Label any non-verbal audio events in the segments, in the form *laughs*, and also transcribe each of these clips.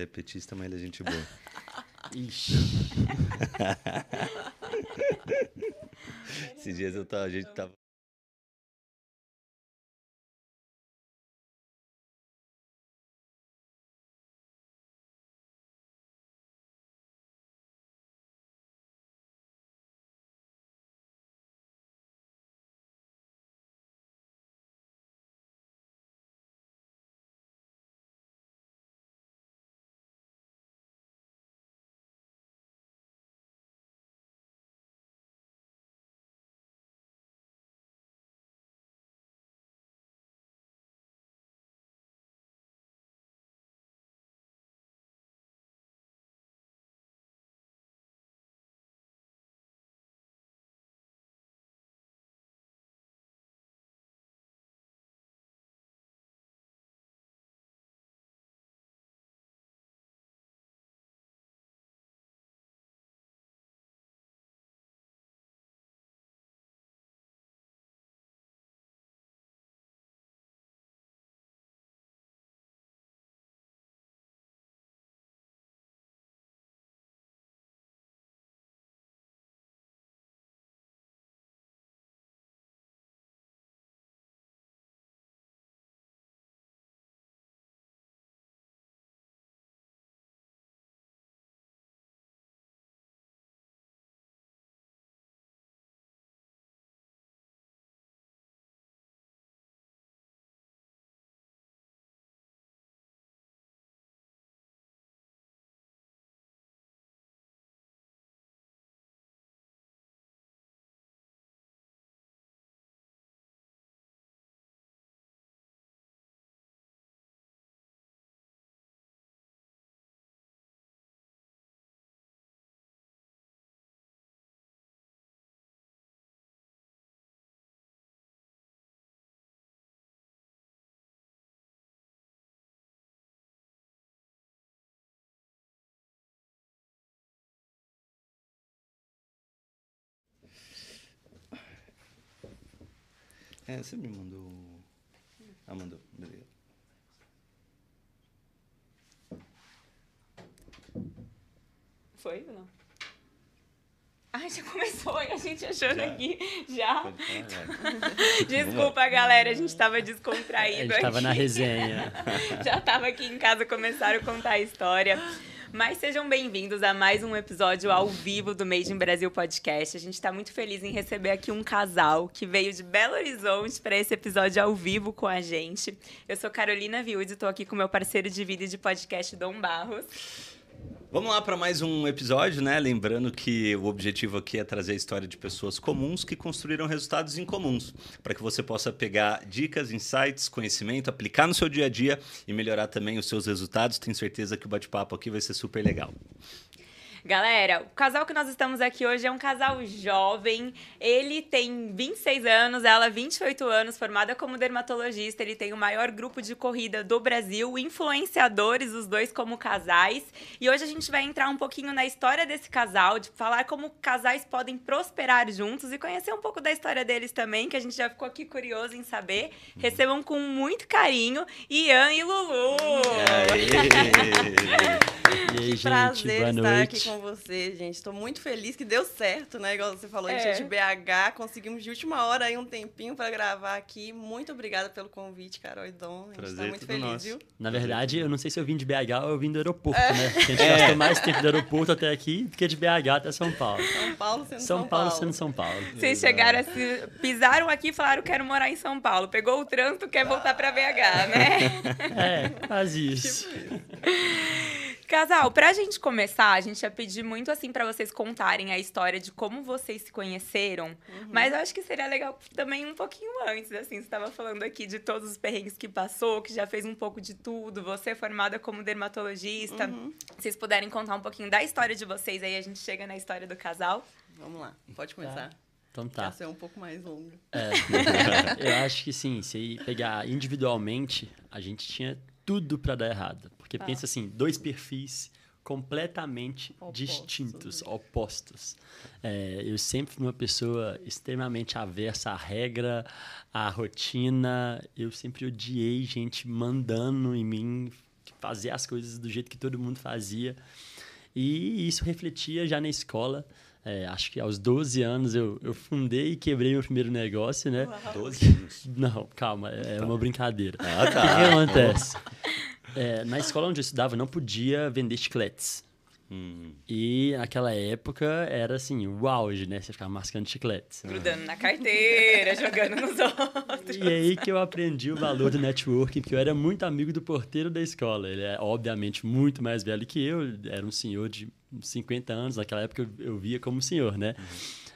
Ele é petista, mas ele é gente boa. *laughs* Ixi. *laughs* Esses dias eu tava, a gente tava. É, você me mandou. Ah, mandou. Beleza. Foi ou não? Ai, já começou e a gente achando Já? aqui. Já? Pode falar, vai. *laughs* Desculpa, galera, a gente tava A descontraído gente tava aqui. na resenha. *laughs* Já tava aqui em casa, começaram a contar a história. Mas sejam bem-vindos a mais um episódio ao vivo do Made in Brasil Podcast. A gente está muito feliz em receber aqui um casal que veio de Belo Horizonte para esse episódio ao vivo com a gente. Eu sou Carolina Viúde, estou aqui com meu parceiro de vida e de podcast, Dom Barros. Vamos lá para mais um episódio, né? Lembrando que o objetivo aqui é trazer a história de pessoas comuns que construíram resultados incomuns, para que você possa pegar dicas, insights, conhecimento, aplicar no seu dia a dia e melhorar também os seus resultados. Tenho certeza que o bate-papo aqui vai ser super legal. Galera, o casal que nós estamos aqui hoje é um casal jovem. Ele tem 26 anos, ela 28 anos, formada como dermatologista. Ele tem o maior grupo de corrida do Brasil, influenciadores, os dois como casais. E hoje a gente vai entrar um pouquinho na história desse casal, de falar como casais podem prosperar juntos e conhecer um pouco da história deles também, que a gente já ficou aqui curioso em saber. Recebam com muito carinho Ian e Lulu. E aí, *laughs* gente, Prazer boa estar noite. Com você, gente. Estou muito feliz que deu certo, né? Igual você falou, a gente É. é de BH, conseguimos de última hora aí um tempinho para gravar aqui. Muito obrigada pelo convite, Carol e Dom. A gente Prazer está é muito feliz, nosso. viu? Na verdade, eu não sei se eu vim de BH ou eu vim do aeroporto, É. né? Porque a gente gastou mais tempo do aeroporto até aqui do que de BH até São Paulo. São Paulo sendo São São, Paulo sendo São Paulo. Vocês chegaram assim, pisaram aqui e falaram quero morar em São Paulo. Pegou o trânsito, quer voltar pra BH, né? *laughs* É, quase isso. Casal, pra gente começar, a gente ia pedir muito assim pra vocês contarem a história de como vocês se conheceram. Mas eu acho que seria legal também um pouquinho antes, assim. Você tava falando aqui de todos os perrengues que passou, que já fez um pouco de tudo. Você é formada como dermatologista. Uhum. Vocês puderem contar um pouquinho da história de vocês, aí a gente chega na história do casal. Vamos lá, pode começar. Então Tá. tá. ser um pouco mais longa. É, *laughs* eu acho que sim, se pegar individualmente, a gente tinha tudo pra dar errado. Porque Tá. pensa assim, dois perfis completamente Opostos, distintos, né? opostos. É, eu sempre fui uma pessoa extremamente aversa à regra, à rotina. Eu sempre odiei gente mandando em mim, fazer as coisas do jeito que todo mundo fazia. E isso refletia já na escola. É, acho que aos 12 anos eu, eu fundei e quebrei meu primeiro negócio, né? 12 anos. *laughs* Não, calma, é uma brincadeira. Ah, O que, tá. que acontece? *laughs* É, na escola onde eu estudava, eu não podia vender chicletes. Hum. E naquela época era assim, o auge, né? Você ficava mascando chicletes. Grudando na carteira, jogando nos outros. E aí que eu aprendi o valor do networking, porque eu era muito amigo do porteiro da escola. Ele é, obviamente, muito mais velho que eu. Era um senhor de 50 anos. Naquela época eu, eu via como senhor, né?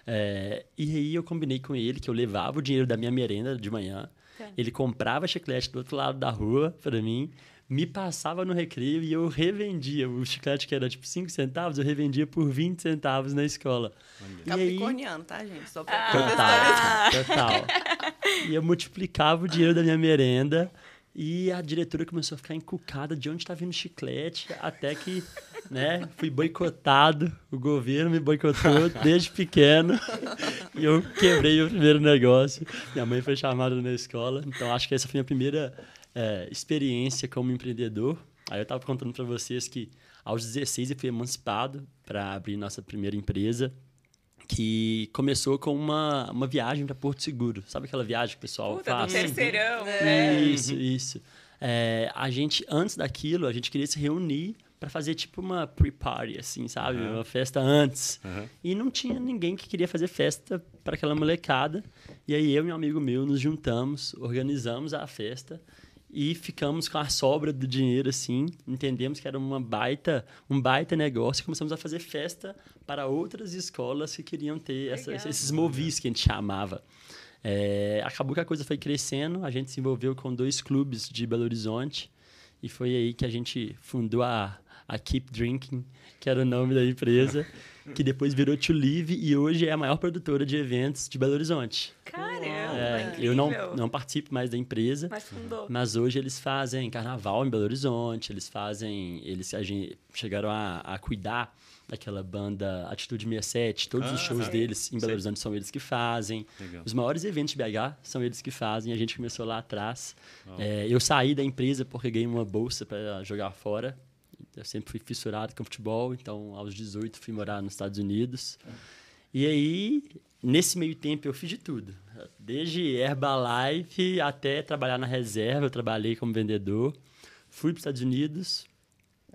É, e aí eu combinei com ele que eu levava o dinheiro da minha merenda de manhã. Tá. Ele comprava chiclete do outro lado da rua para mim, me passava no recreio e eu revendia. O chiclete que era tipo 5 centavos, eu revendia por 20 centavos na escola. E aí, Capricorniano, tá, gente? Só pra Ah. Total, total. E eu multiplicava o dinheiro da minha merenda e a diretora começou a ficar encucada de onde está vindo chiclete, até que, né, fui boicotado, o governo me boicotou desde pequeno e eu quebrei o primeiro negócio. Minha mãe foi chamada na escola, então acho que essa foi a minha primeira é, experiência como empreendedor. Aí eu estava contando para vocês que aos 16 eu fui emancipado para abrir nossa primeira empresa que começou com uma, uma viagem para Porto Seguro. Sabe aquela viagem que o pessoal Puta, do faz? terceirão, É. né? Isso, isso. É, a gente, antes daquilo, a gente queria se reunir para fazer tipo uma pre-party, assim, sabe? Aham. Uma festa antes. Aham. E não tinha ninguém que queria fazer festa para aquela molecada. E aí eu e um amigo meu nos juntamos, organizamos a festa e ficamos com a sobra do dinheiro assim, entendemos que era uma baita, um baita negócio e começamos a fazer festa para outras escolas que queriam ter essa- esses movis que a gente chamava. É, acabou que a coisa foi crescendo, a gente se envolveu com dois clubes de Belo Horizonte e foi aí que a gente fundou a, a Keep Drinking, que era o nome da empresa, *laughs* que depois virou To Live e hoje é a maior produtora de eventos de Belo Horizonte. Caramba, É, eu não, não participo mais da empresa, Mas fundou. mas hoje eles fazem carnaval em Belo Horizonte, eles fazem. Eles a gente, chegaram a, a cuidar daquela banda Atitude 67, todos os Ah, shows sei. deles em Belo Sei. Horizonte são eles que fazem. Legal. Os maiores eventos de BH são eles que fazem, a gente começou lá atrás. Uau. É, eu saí da empresa porque ganhei uma bolsa para jogar fora. Eu sempre fui fissurado com futebol, então aos 18 fui morar nos Estados Unidos. E aí, nesse meio tempo, eu fiz de tudo. Desde Herbalife até trabalhar na reserva, eu trabalhei como vendedor. Fui para os Estados Unidos.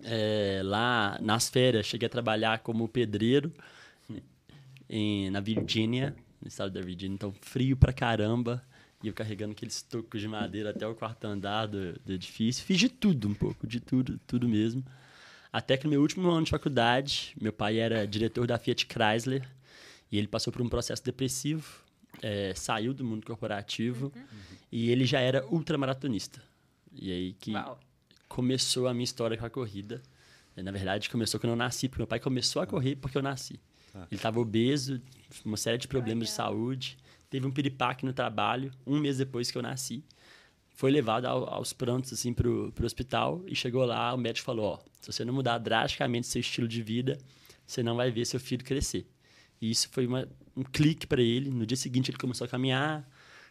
é, lá nas férias, cheguei a trabalhar como pedreiro em, na Virgínia, no estado da Virgínia. Então, frio pra caramba. E eu carregando aqueles tocos de madeira até o quarto andar do, do edifício. Fiz de tudo um pouco, de tudo, tudo mesmo. Até que no meu último ano de faculdade, meu pai era diretor da Fiat Chrysler. E ele passou por um processo depressivo, é, saiu do mundo corporativo. E ele já era ultramaratonista. E aí que Uau. começou a minha história com a corrida. É, Na verdade, começou quando eu nasci, porque meu pai começou a correr porque eu nasci. Ah. Ele estava obeso, uma série de problemas de saúde, teve um piripaque no trabalho, um mês depois que eu nasci. Foi levado ao- aos prantos assim, para o hospital e chegou lá, o médico falou, ó, se você não mudar drasticamente seu estilo de vida, você não vai ver seu filho crescer. E isso foi uma- um clique para ele. No dia seguinte, ele começou a caminhar,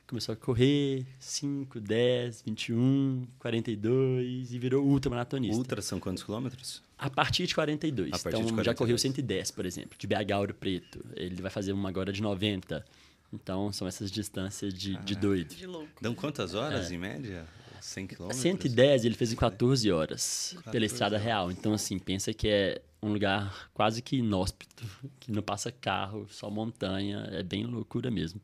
começou a correr 5, 10, 21, 42 e virou ultramaratonista. Ultra são quantos quilômetros? A partir de 42. A partir então, de já 42. correu 110, por exemplo, de BH Ouro Preto. Ele vai fazer uma agora de 90. Então, são essas distâncias de, de doido. De louco. Dão quantas horas, em média? 100 A quilômetros? 110 ele fez em 14 horas 14 pela estrada horas. real. Então, assim, pensa que é um lugar quase que inóspito, que não passa carro, só montanha. É bem loucura mesmo.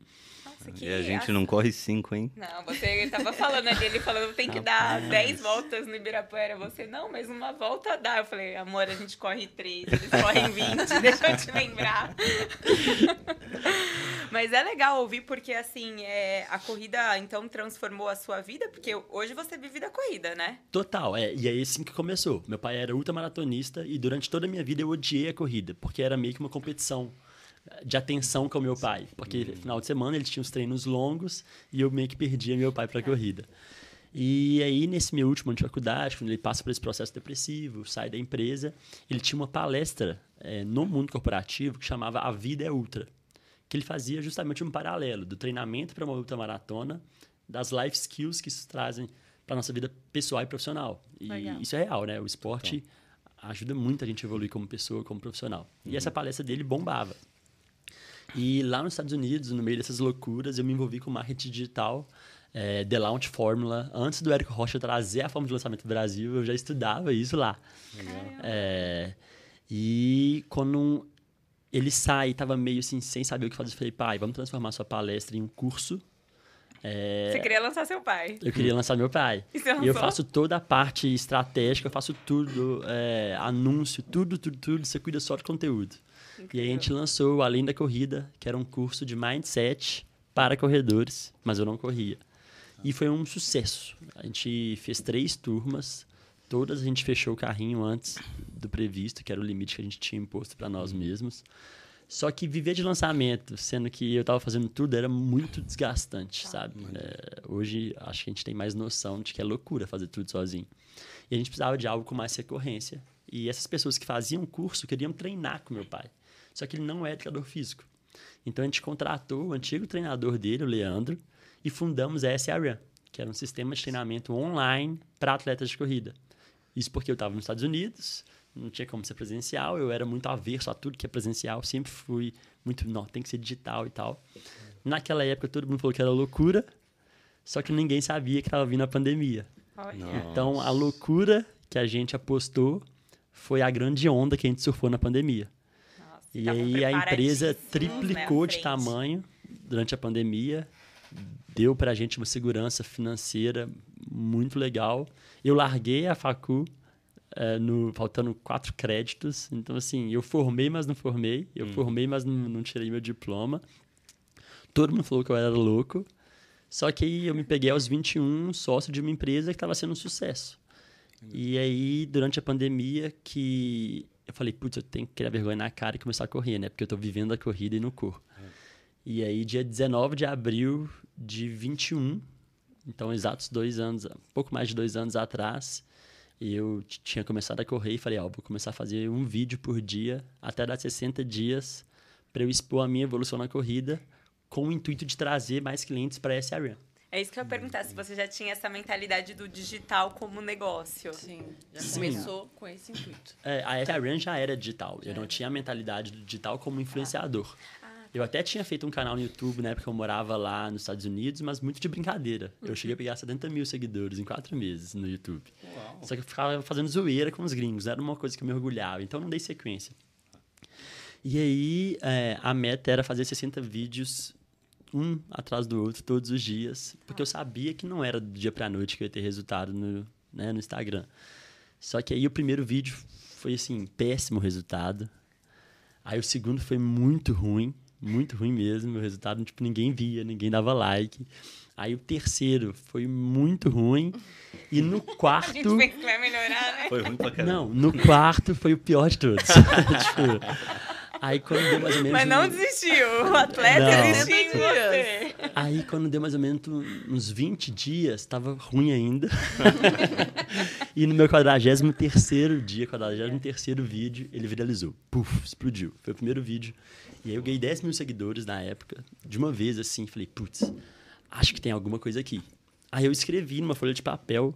Nossa, que E a gente não corre 5, hein? Não, você tava falando ali, ele falando tem que dar 10 voltas no Ibirapuera. Você, não, mas uma volta dá. Eu falei, amor, a gente corre 3, eles correm 20, *laughs* deixa eu te lembrar. *laughs* mas é legal ouvir, porque assim, é, a corrida então transformou a sua vida, porque hoje você vive da corrida, né? Total, é. E é assim que começou. Meu pai era ultramaratonista e durante toda a minha vida eu odiei a corrida, porque era meio que uma competição de atenção com o meu pai. Porque final de semana ele tinha os treinos longos e eu meio que perdia meu pai para a corrida. E aí, nesse meu último ano de faculdade, quando ele passa por esse processo depressivo, sai da empresa, ele tinha uma palestra eh, no mundo corporativo que chamava A Vida é Ultra. Que ele fazia justamente um paralelo do treinamento para uma ultramaratona, das life skills que isso trazem para nossa vida pessoal e profissional. E Legal. isso é real, né? O esporte ajuda muito a gente a evoluir como pessoa, como profissional. E essa palestra dele bombava. E lá nos Estados Unidos, no meio dessas loucuras, eu me envolvi com marketing digital, é, The Launch Formula. Antes do Érico Rocha trazer a forma de lançamento do Brasil, eu já estudava isso lá. É, e quando ele sai, tava meio assim, sem saber o que fazer, eu falei, pai, vamos transformar sua palestra em um curso. É, Você queria lançar seu pai. eu queria lançar meu pai. E E eu faço toda a parte estratégica, eu faço tudo, é, anúncio, tudo, tudo, tudo. Você cuida só de conteúdo. E aí a gente lançou o Além da Corrida, que era um curso de mindset para corredores, mas eu não corria. E foi um sucesso. A gente fez três turmas, todas a gente fechou o carrinho antes do previsto, que era o limite que a gente tinha imposto para nós mesmos. Só que viver de lançamento, sendo que eu estava fazendo tudo, era muito desgastante, sabe? É, hoje acho que a gente tem mais noção de que é loucura fazer tudo sozinho. E a gente precisava de algo com mais recorrência. E essas pessoas que faziam o curso queriam treinar com meu pai. Só que ele não é educador físico. Então a gente contratou o antigo treinador dele, o Leandro, e fundamos a SRAM, que era um sistema de treinamento online para atletas de corrida. Isso porque eu estava nos Estados Unidos, não tinha como ser presencial, eu era muito averso a tudo que é presencial, sempre fui muito, não, tem que ser digital e tal. Naquela época todo mundo falou que era loucura, só que ninguém sabia que estava vindo a pandemia. Olha. Então a loucura que a gente apostou foi a grande onda que a gente surfou na pandemia. E estavam aí a empresa preparadíssimos, triplicou né, de tamanho durante a pandemia, deu pra gente uma segurança financeira muito legal. Eu larguei a facu eh, no, faltando quatro créditos, então assim, eu formei, mas não formei, eu formei, mas não, não tirei meu diploma. Todo mundo falou que eu era louco, só que aí eu me peguei aos 21, sócio de uma empresa que estava sendo um sucesso. E aí, durante a pandemia, que eu falei, putz, eu tenho que criar vergonha na cara e começar a correr, né? Porque eu tô vivendo a corrida e não corro. E aí, dia 19 de abril de 21, então exatos dois anos, pouco mais de dois anos atrás, eu tinha começado a correr e falei, ó, vou começar a fazer um vídeo por dia até dar 60 dias para eu expor a minha evolução na corrida com o intuito de trazer mais clientes para SRM. É isso que eu ia perguntar, se você já tinha essa mentalidade do digital como negócio. Sim, já Sim. começou com esse intuito. É, a SRM já era digital. Eu não tinha a mentalidade do digital como influenciador. Eu até tinha feito um canal no YouTube na época que eu morava lá nos Estados Unidos, mas muito de brincadeira. Eu cheguei a pegar 70 mil seguidores em quatro meses no YouTube. Só que eu ficava fazendo zoeira com os gringos, era uma coisa que eu me orgulhava, então eu não dei sequência. E aí, é, a meta era fazer 60 vídeos, um atrás do outro, todos os dias, porque eu sabia que não era do dia pra noite que eu ia ter resultado no, né, no Instagram. Só que aí o primeiro vídeo foi, assim, péssimo resultado. Aí o segundo foi muito ruim, muito ruim mesmo. O resultado, tipo, ninguém via, ninguém dava like. Aí o terceiro foi muito ruim. E no *laughs* A gente quarto... pensa que vai melhorar, né? Foi ruim pra caramba. Não, no quarto foi o pior de todos. *laughs* tipo, aí quando deu mais ou menos. Mas não um- desistiu. O atleta Não. existiu em 60 você. Aí quando deu mais ou menos uns 20 dias, tava ruim ainda. *laughs* e no meu 43 dia, 43 vídeo, ele viralizou. Puf, explodiu. Foi o primeiro vídeo. E aí eu ganhei 10 mil seguidores na época, de uma vez assim. Falei, putz, acho que tem alguma coisa aqui. Aí eu escrevi numa folha de papel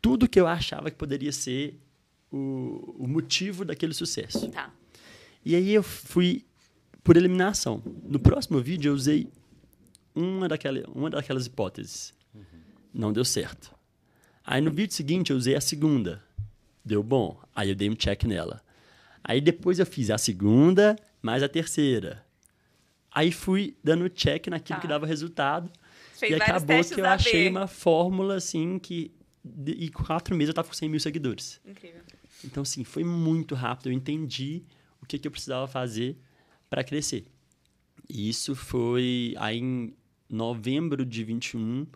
tudo que eu achava que poderia ser o, o motivo daquele sucesso. Tá. E aí eu fui por eliminação. No próximo vídeo eu usei uma, daquela, uma daquelas hipóteses. Não deu certo. Aí no vídeo seguinte eu usei a segunda. Deu bom. Aí eu dei um check nela. Aí depois eu fiz a segunda mais a terceira. Aí fui dando check naquilo Tá. que dava resultado. Fez e acabou que eu achei uma fórmula assim que. E quatro meses eu tava com 100 mil seguidores. Incrível. Então, assim, foi muito rápido. Eu entendi o que, que eu precisava fazer para crescer. E isso foi aí em novembro de 21.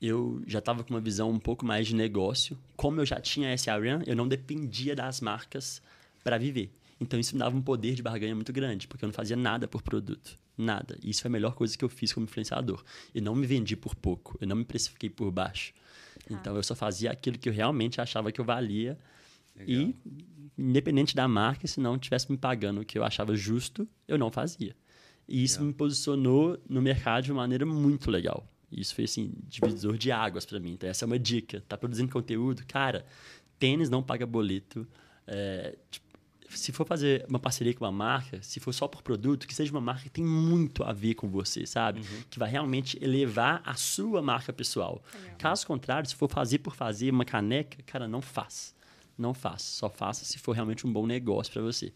Eu já estava com uma visão um pouco mais de negócio. Como eu já tinha SRM, eu não dependia das marcas para viver. Então, isso me dava um poder de barganha muito grande, porque eu não fazia nada por produto. Nada. E isso foi a melhor coisa que eu fiz como influenciador. Eu não me vendi por pouco. Eu não me precifiquei por baixo. Então, eu só fazia aquilo que eu realmente achava que eu valia. E, independente da marca, se não tivesse me pagando o que eu achava justo, eu não fazia. E isso me posicionou no mercado de uma maneira muito legal. Isso foi, assim, divisor de águas para mim. Então, essa é uma dica. Tá produzindo conteúdo? Cara, tênis não paga boleto. É, tipo, se for fazer uma parceria com uma marca, se for só por produto, que seja uma marca que tem muito a ver com você, sabe? Uhum. Que vai realmente elevar a sua marca pessoal. Legal. Caso contrário, se for fazer por fazer uma caneca, cara, não faz. Não faça. Só faça se for realmente um bom negócio para você.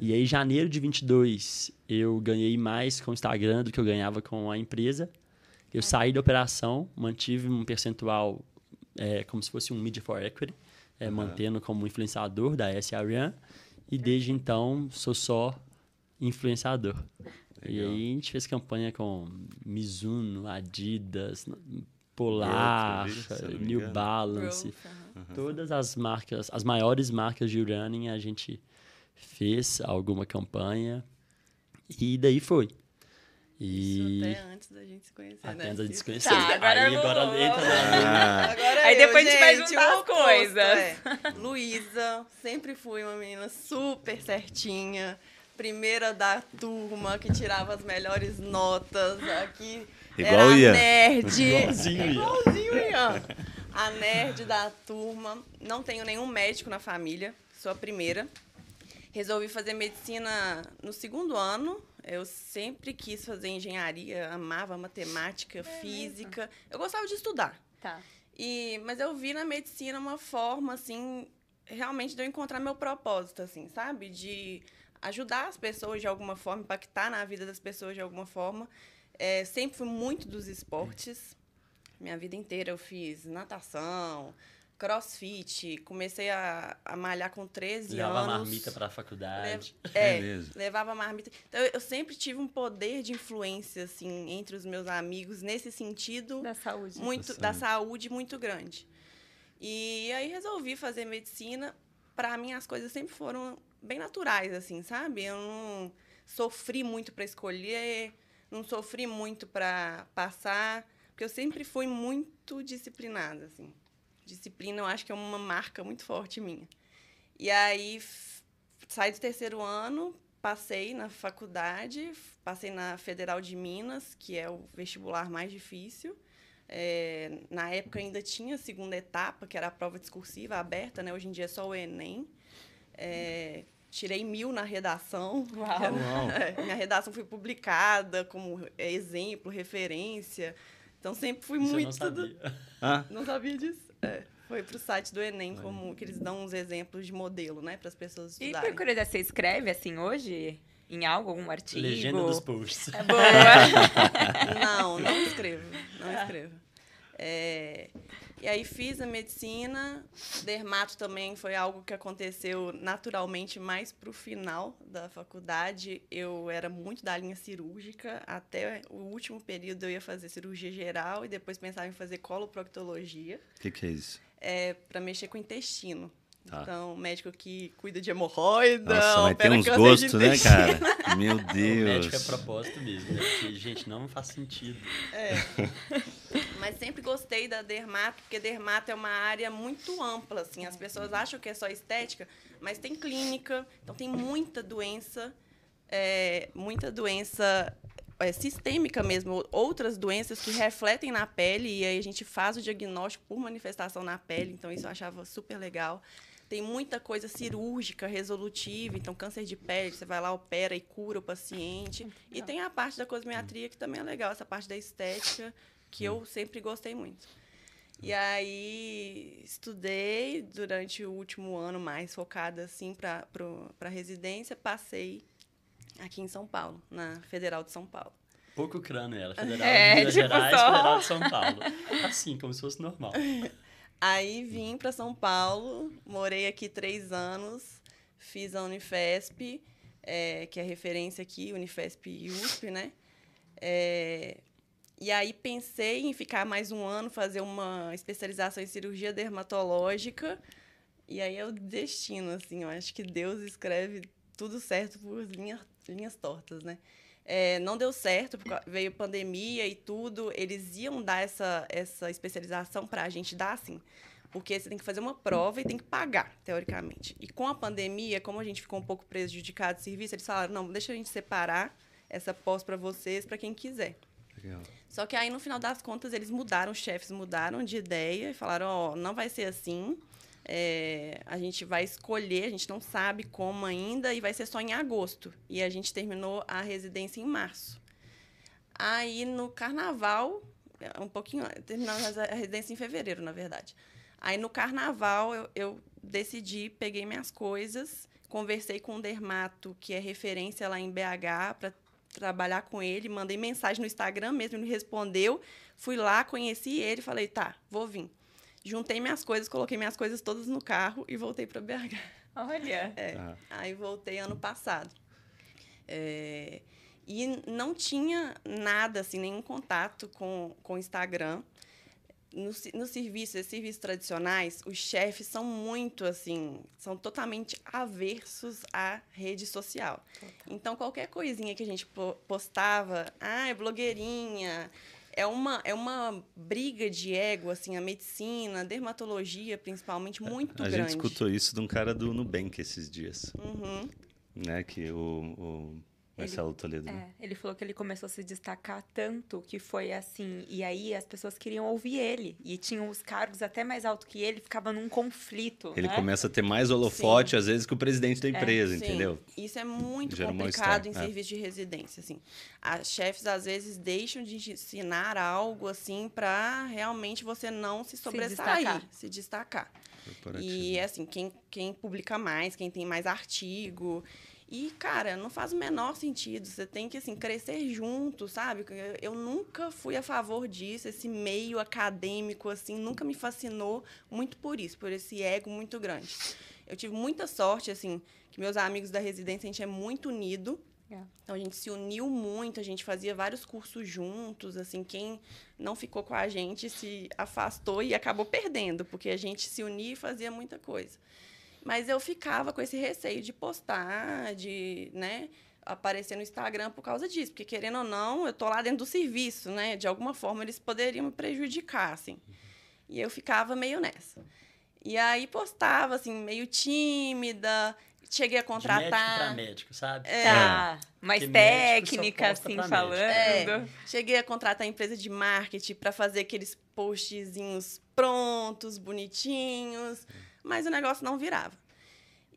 E aí, janeiro de 22, eu ganhei mais com o Instagram do que eu ganhava com a empresa. Eu saí da operação, mantive um percentual é, como se fosse um Media for Equity, é, uhum. mantendo como influenciador da SRM. E desde então, sou só influenciador. Legal. E aí, a gente fez campanha com Mizuno, Adidas, Polar, New Balance. Uhum. Todas as marcas, as maiores marcas de running, a gente fez alguma campanha e daí foi. E... Isso até antes da gente se conhecer, até né? antes da gente se conhecer. Tá, agora aí agora vou... entra na... ah. agora Aí eu, depois gente, a gente vai juntar as coisas. É. Luísa, sempre fui uma menina super certinha. Primeira da turma que tirava as melhores notas. Aqui Igual era Ian. nerd. *laughs* Igualzinho. Igualzinho, Ian. A nerd da turma. Não tenho nenhum médico na família. Sou a primeira. Resolvi fazer medicina no segundo ano. Eu sempre quis fazer engenharia, amava matemática, física. Eu gostava de estudar. Tá. E, mas eu vi na medicina uma forma, assim, realmente de eu encontrar meu propósito, assim, sabe? De ajudar as pessoas de alguma forma, impactar na vida das pessoas de alguma forma. É, sempre fui muito dos esportes. Minha vida inteira eu fiz natação, crossfit, comecei a, a malhar com 13 Levava anos. Levava marmita para a faculdade. Le... *laughs* É, é mesmo. levava marmita. Então, eu sempre tive um poder de influência, assim, entre os meus amigos, nesse sentido... Da saúde. Muito, da, saúde. da saúde muito grande. E aí resolvi fazer medicina. Para mim, as coisas sempre foram bem naturais, assim, sabe? Eu não sofri muito para escolher, não sofri muito para passar, porque eu sempre fui muito disciplinada, assim disciplina eu acho que é uma marca muito forte minha. E aí saí do terceiro ano, passei na faculdade, passei na Federal de Minas, que é o vestibular mais difícil. É, na época ainda tinha a segunda etapa, que era a prova discursiva aberta, né? Hoje em dia é só o Enem. É, tirei mil na redação. Uau. *laughs* Uau. É, minha redação foi publicada como exemplo, referência. Então sempre fui Isso muito. Eu não sabia. Do... Ah. Não sabia disso? É, foi pro site do Enem, como que eles dão uns exemplos de modelo, né, para as pessoas estudarem. E por curiosidade, você escreve assim hoje? Em algo, algum artigo? Legenda dos posts. É boa. *laughs* não, não escrevo. Não escrevo. É, e aí fiz a medicina. Dermato também foi algo que aconteceu naturalmente mais para o final da faculdade. Eu era muito da linha cirúrgica. Até o último período eu ia fazer cirurgia geral e depois pensava em fazer coloproctologia. O que, que é isso? É para mexer com o intestino. Tá. Então, médico que cuida de hemorroida. Nossa, mas tem uns gostos, né, cara? *laughs* Meu Deus. O médico é propósito mesmo, né? Porque, gente, não faz sentido. É. mas sempre gostei da dermato, porque dermato é uma área muito ampla, assim. As pessoas acham que é só estética, mas tem clínica, então tem muita doença, é, muita doença é, sistêmica mesmo, outras doenças que refletem na pele, e aí a gente faz o diagnóstico por manifestação na pele, então isso eu achava super legal. Tem muita coisa cirúrgica, resolutiva, então câncer de pele, você vai lá, opera e cura o paciente. E tem a parte da cosmetria que também é legal, essa parte da estética, que eu sempre gostei muito. E aí estudei durante o último ano mais focada assim para para residência, passei aqui em São Paulo, na Federal de São Paulo. Pouco crânio ela, *laughs* Federal é, de Minas tipo Gerais, só... Federal de São Paulo. Assim, como se fosse normal. *laughs* Aí vim para São Paulo, morei aqui três anos, fiz a Unifesp, é, que é referência aqui, Unifesp e USP, né? É, e aí pensei em ficar mais um ano, fazer uma especialização em cirurgia dermatológica. E aí é o destino, assim, eu acho que Deus escreve tudo certo por linhas, linhas tortas, né? É, não deu certo, veio pandemia e tudo. Eles iam dar essa, essa especialização para a gente dar, assim, porque você tem que fazer uma prova e tem que pagar, teoricamente. E com a pandemia, como a gente ficou um pouco prejudicado de serviço, eles falaram: não, deixa a gente separar essa pós para vocês, para quem quiser. Só que aí, no final das contas, eles mudaram, os chefes mudaram de ideia e falaram, ó, não vai ser assim. É, a gente vai escolher, a gente não sabe como ainda, e vai ser só em agosto. E a gente terminou a residência em março. Aí, no carnaval, é, um pouquinho, terminamos a residência em fevereiro, na verdade. Aí, no carnaval, eu, eu decidi, peguei minhas coisas, conversei com um dermato que é referência lá em BH para trabalhar com ele, mandei mensagem no Instagram mesmo, ele respondeu, fui lá, conheci ele, falei, tá, vou vir. Juntei minhas coisas, coloquei minhas coisas todas no carro e voltei para BH. Olha. *laughs* É, Ah. Aí voltei ano passado. É, e não tinha nada, assim, nenhum contato com com o Instagram. No, ci- no serviço, esses serviços tradicionais, os chefes são muito, assim, são totalmente aversos à rede social. Então, qualquer coisinha que a gente po- postava, ah, é blogueirinha, é uma, é uma briga de ego, assim, a medicina, a dermatologia, principalmente, muito a grande. gente escutou isso de um cara do Nubank esses dias, Uhum. né? Que o, o Marcelo Toledo. né? É, ele falou que ele começou a se destacar tanto que foi assim. E aí as pessoas queriam ouvir ele. E tinham os cargos até mais altos que ele, ficava num conflito. Ele né? começa a ter mais holofote, às vezes, que o presidente da empresa, Sim, entendeu? Isso é muito Gera complicado em é. serviço de residência, assim. As chefes às vezes deixam de ensinar algo assim para realmente você não se sobressair, destacar. se destacar. E assim, quem, quem publica mais, quem tem mais artigo. E, cara, não faz o menor sentido. Você tem que, assim, crescer junto, sabe? Eu, nunca fui a favor disso. Esse meio acadêmico, assim, nunca me fascinou muito por isso, por esse ego muito grande. Eu tive muita sorte, assim, que meus amigos da residência, a gente é muito unido. É. Então, a gente se uniu muito, a gente fazia vários cursos juntos, assim, quem não ficou com a gente se afastou e acabou perdendo, porque a gente se unia e fazia muita coisa. Mas eu ficava com esse receio de postar, de, né, aparecer no Instagram por causa disso, porque querendo ou não, eu tô lá dentro do serviço, né? De alguma forma eles poderiam me prejudicar, assim. E eu ficava meio nessa. E aí postava assim, meio tímida, cheguei a De médico pra contratar. médico, sabe? É. Tá. Mais Porque técnica, assim, falando. É, cheguei a contratar empresa de marketing para fazer aqueles postzinhos prontos, bonitinhos, mas o negócio não virava.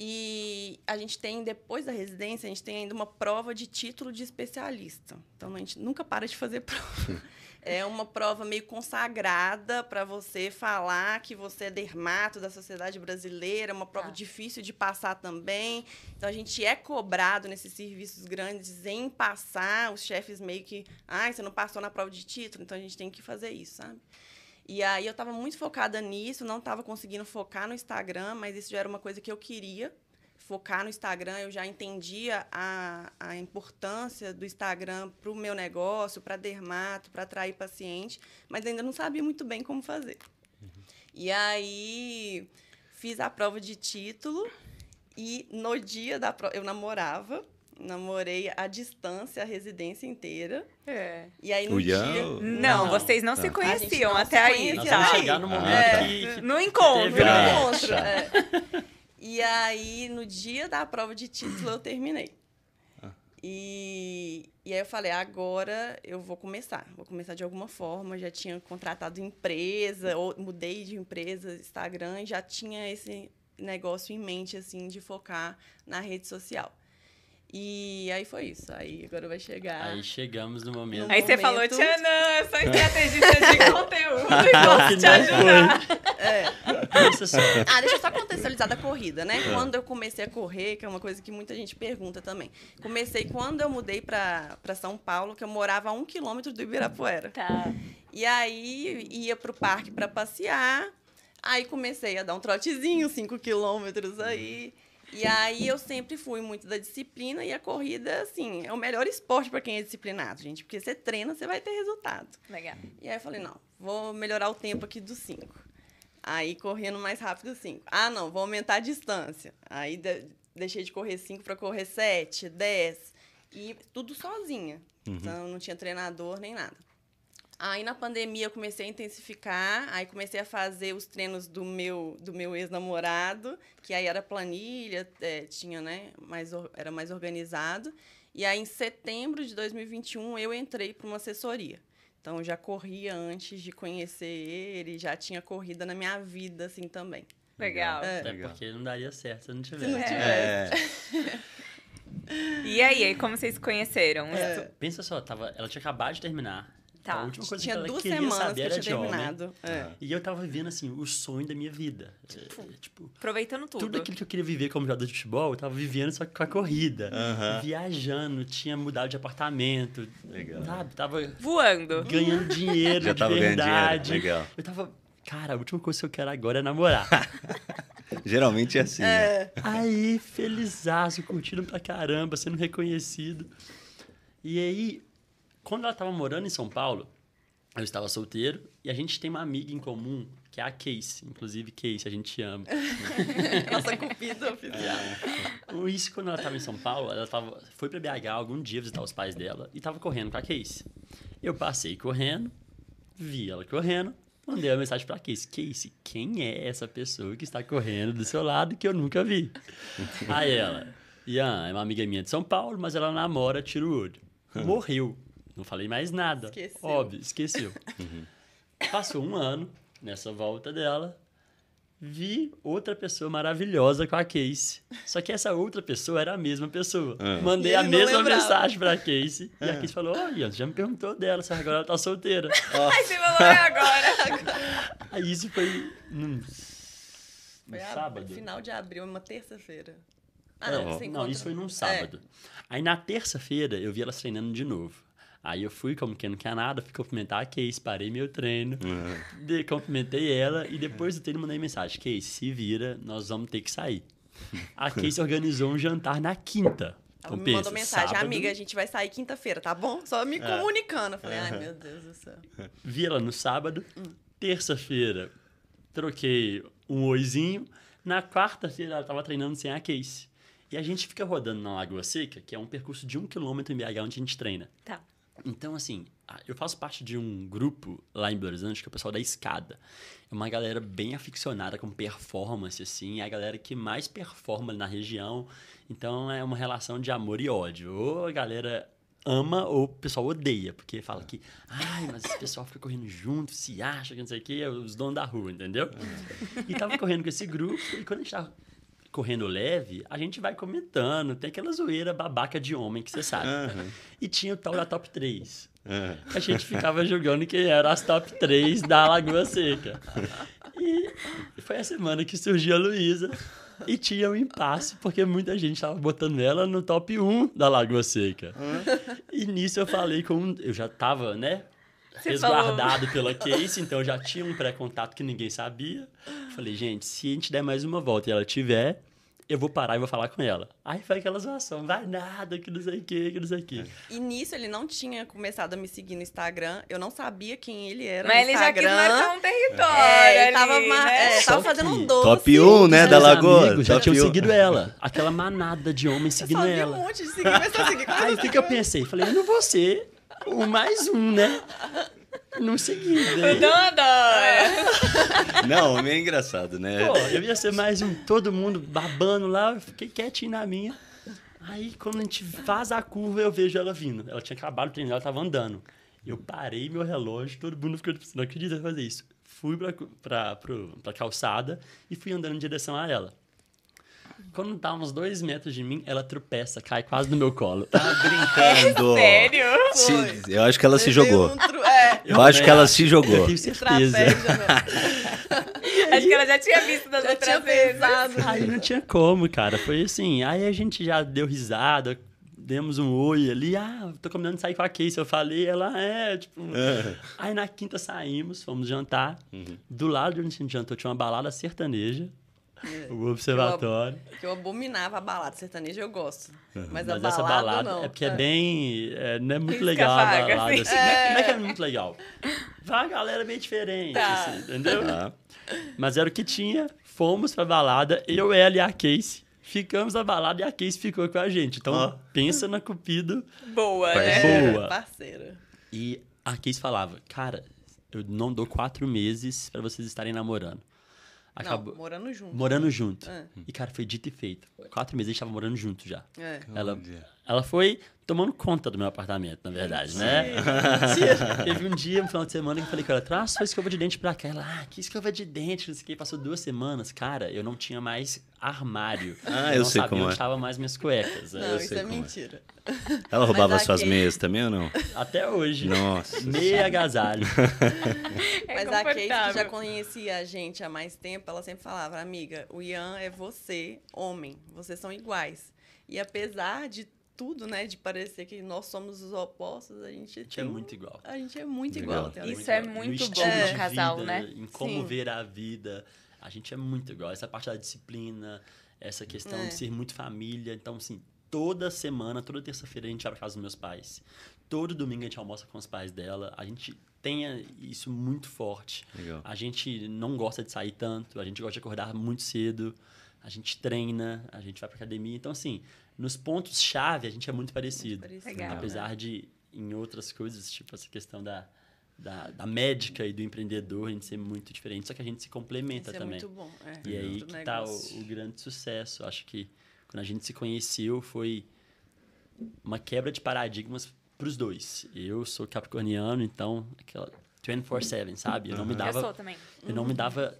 E a gente tem, depois da residência, a gente tem ainda uma prova de título de especialista. Então, a gente nunca para de fazer *laughs* prova. É uma prova meio consagrada para você falar que você é dermato da sociedade brasileira, uma prova Tá. difícil de passar também. Então, a gente é cobrado nesses serviços grandes em passar. Os chefes meio que, ah, você não passou na prova de título, então a gente tem que fazer isso, sabe? E aí eu estava muito focada nisso, não estava conseguindo focar no Instagram, mas isso já era uma coisa que eu queria. Focar no Instagram, eu já entendia a, a importância do Instagram para o meu negócio, para dermato, para atrair paciente, mas ainda não sabia muito bem como fazer. E aí fiz a prova de título e no dia da prova eu namorava, namorei à distância a residência inteira. É. E aí no O dia Não, Não. vocês não Tá. se conheciam não se até aí. conhecia. Nós chegar no ah, momento tá. que, que No encontro. no encontro. é. *laughs* E aí, no dia da prova de título, eu terminei. Ah. E, e aí eu falei, agora eu vou começar. Vou começar de alguma forma. Já tinha contratado empresa, ou mudei de empresa, Instagram, e já tinha esse negócio em mente, assim, de focar na rede social. E aí foi isso. Aí agora vai chegar. Aí chegamos no momento. Aí você momento- falou, Tchanã, eu sou estrategista de *laughs* conteúdo *laughs* e posso te ajudar. Só. Ah, deixa eu só contextualizar da corrida, né? Quando eu comecei a correr, que é uma coisa que muita gente pergunta também. Comecei quando eu mudei para São Paulo, que eu morava a um quilômetro do Ibirapuera. Tá. E aí ia pro parque para passear. Aí comecei a dar um trotezinho, cinco quilômetros aí. E aí eu sempre fui muito da disciplina e a corrida, assim, é o melhor esporte para quem é disciplinado, gente. Porque você treina, você vai ter resultado. Legal. E aí eu falei, não, vou melhorar o tempo aqui dos 5. Aí correndo mais rápido 5. Ah, não, vou aumentar a distância. Aí de- deixei de correr 5 para correr 7, 10. E tudo sozinha. Então não tinha treinador nem nada. Aí na pandemia eu comecei a intensificar, aí comecei a fazer os treinos do meu do meu ex-namorado, que aí era planilha, é, tinha, né, mais era mais organizado. E aí em setembro de 2021 eu entrei para uma assessoria. Então eu já corria antes de conhecer ele, já tinha corrida na minha vida, assim, também. Legal. É. Até Legal. porque não daria certo se não Se não tivesse. tivesse. É, *laughs* E aí, como vocês se conheceram? É. Pensa só, tava, ela tinha acabado de terminar. Tá. A última coisa Tinha que ela duas queria semanas saber que eu era homem. terminado. É. E eu tava vivendo, assim, o sonho da minha vida. É, tipo, Aproveitando tudo. tudo aquilo que eu queria viver como jogador de futebol, eu tava vivendo só com a corrida. Aham. Viajando, tinha mudado de apartamento. Legal. Sabe? Tava Voando. ganhando *laughs* dinheiro Já de tava ganhando verdade. dinheiro, legal. Eu tava, cara, a última coisa que eu quero agora é namorar. *laughs* Geralmente é assim, né? É. aí, felizaço, curtindo pra caramba, sendo reconhecido. E aí, quando ela tava morando em São Paulo, eu estava solteiro e a gente tem uma amiga em comum, que é a Casey. Inclusive, Casey, a gente te ama. Nossa cupida oficial. O Isso, quando ela estava em São Paulo, ela tava, foi para BH algum dia visitar os pais dela e estava correndo com a Casey. Eu passei correndo, vi ela correndo, mandei uma mensagem para a Casey. Casey, quem é essa pessoa que está correndo do seu lado que eu nunca vi? Aí ela, Ian, é uma amiga minha de São Paulo, mas ela namora, tira o olho. Morreu. Não falei mais nada. Esqueceu. Óbvio, esqueceu. *laughs* Passou um ano nessa volta dela. Vi outra pessoa maravilhosa com a Casey. Só que essa outra pessoa era a mesma pessoa. Ah. Mandei a não mesma lembrava. mensagem pra Casey. E a Casey falou: você já me perguntou dela, se agora ela tá solteira. *laughs* Ai, você falou é agora. *laughs* Aí isso foi num, no Foi a- sábado. final de abril, uma terça-feira. É, Ah, não, você não, encontra- isso foi num É. sábado. Aí na terça-feira eu vi elas treinando de novo. Aí eu fui, como quem não quer nada, fui cumprimentar a Casey, parei meu treino, Uhum. de, cumprimentei ela e depois do treino mandei mensagem: Casey, se vira, nós vamos ter que sair. A Casey *laughs* organizou um jantar na quinta. Ela Então, me pensa, mandou mensagem, sábado, amiga, a gente vai sair quinta-feira, tá bom? Só É. me comunicando. Eu falei, ai meu Deus do céu. Vi ela no sábado. Terça-feira, troquei um oizinho. Na quarta-feira, ela tava treinando sem a Casey. E a gente fica rodando na Lagoa Seca, que é um percurso de um quilômetro em BH onde a gente treina. Tá. Então, assim, eu faço parte de um grupo lá em Belo Horizonte, que é o pessoal da Escada. É uma galera bem aficionada com performance, assim. É a galera que mais performa na região. Então, é uma relação de amor e ódio. Ou a galera ama ou o pessoal odeia. Porque fala que, ai, mas esse pessoal fica correndo junto, se acha que não sei o quê, é os donos da rua, entendeu? E tava correndo com esse grupo. E quando a gente tava correndo leve, a gente vai comentando. Tem aquela zoeira babaca de homem que você sabe. Aham. E tinha o tal da top 3. Aham. A gente ficava julgando quem era as top 3 da Lagoa Seca. E foi a semana que surgiu a Luísa. E tinha um impasse, porque muita gente estava botando ela no top 1 da Lagoa Seca. E nisso eu falei com. Eu já estava, né? Você Resguardado pela Casey, então eu já tinha um pré-contato que ninguém sabia. Falei, gente, se a gente der mais uma volta e ela tiver, eu vou parar e vou falar com ela. Aí foi aquela zoação, vai nada, que não sei o que, que não sei o que. E nisso ele não tinha começado a me seguir no Instagram. Eu não sabia quem ele era Mas no ele já quis Instagram. marcar um território. É, ele ali, tava, né? é, Só tava fazendo um doce. Top 1, né, da Lagoa. amigos já tinham 1. seguido ela. Aquela manada de homens Eu seguindo só vi um ela. monte de seguir, mas eu segui Aí o que, que eu pensei? Falei, eu não vou ser o mais um, né? Não segui. O Daí, Dom adora. Não, homem é engraçado, né? pô, eu ia ser mais um, todo mundo babando lá, eu fiquei quietinho na minha. Aí, quando a gente faz a curva, eu vejo ela vindo. Ela tinha acabado de treinar, ela tava andando. Eu parei meu relógio, todo mundo ficou tipo, não acredita fazer isso. Fui pra, pra, pro, pra calçada e fui andando em direção a ela. Quando tá uns dois metros de mim, ela tropeça, cai quase no meu colo. Tá brincando. *laughs* Sério? Se- eu acho que ela se Levei jogou. um tru- é, Eu acho que ela se Eu jogou. tenho certeza. *laughs* Acho que ela já tinha visto das Já outras vezes. Aí não tinha como, cara. Foi assim. Aí a gente já deu risada, demos um oi ali. Ah, tô combinando de sair com a Casey. Eu falei, ela é, tipo. É. Aí na quinta saímos, fomos jantar. Do lado de onde a gente jantou tinha uma balada sertaneja, o observatório. Que eu abominava a balada sertaneja, eu gosto. Mas, Mas a balada, essa balada não. é porque é bem. é, não é muito Risca legal a balada. assim. Assim. É, não é que é muito legal. Vai a galera bem diferente, Tá. assim, entendeu? Tá. Mas era o que tinha. Fomos pra balada, eu, ela e a Casey. Ficamos na balada e a Casey ficou com a gente. Então, pensa na Cupido. Boa, né? Boa. Parceira. E a Casey falava, cara, eu não dou quatro meses pra vocês estarem namorando. Acabou. Não, morando junto. Morando junto. É. E, cara, foi dito e feito. Quatro meses a gente tava morando junto já. É. Ela. Ela foi tomando conta do meu apartamento, na verdade, né? *laughs* Teve um dia, um final de semana, que eu falei com ela, traz sua escova de dente pra cá. Ela, ah, que escova de dente, não sei o que. Passou duas semanas. Cara, eu não tinha mais armário. Ah, eu não sei sabia como onde é. estava mais minhas cuecas. né? Não, eu isso sei é como é. mentira. Ela roubava Mas suas meias também ou não? Até hoje. Nossa. *laughs* Meia agasalho. *laughs* É Mas a Kate, que já conhecia a gente há mais tempo, ela sempre falava, amiga, o Ian é você, homem. Vocês são iguais. E apesar de tudo, né, de parecer que nós somos os opostos, a gente, A gente é tem- muito igual. A gente é muito Legal. igual. Isso é muito bom de no casal, vida, né? Em como Sim. ver a vida. A gente é muito igual. Essa parte da disciplina, essa questão É. de ser muito família. Então, assim, toda semana, toda terça-feira a gente vai pra casa dos meus pais. Todo domingo a gente almoça com os pais dela. A gente tem isso muito forte. Legal. A gente não gosta de sair tanto, a gente gosta de acordar muito cedo, a gente treina, a gente vai pra academia. Então, assim, nos pontos-chave a gente é muito parecido. parecido, Legal. Apesar de, em outras coisas, tipo essa questão da, da, da médica e do empreendedor, a gente ser muito diferente, só que a gente se complementa Isso é também. muito bom. é, E aí que tá o, o grande sucesso. Acho que quando a gente se conheceu foi uma quebra de paradigmas pros dois. Eu sou capricorniano, então aquela 24/7, sabe? Eu não me Eu dava sou também. eu não me dava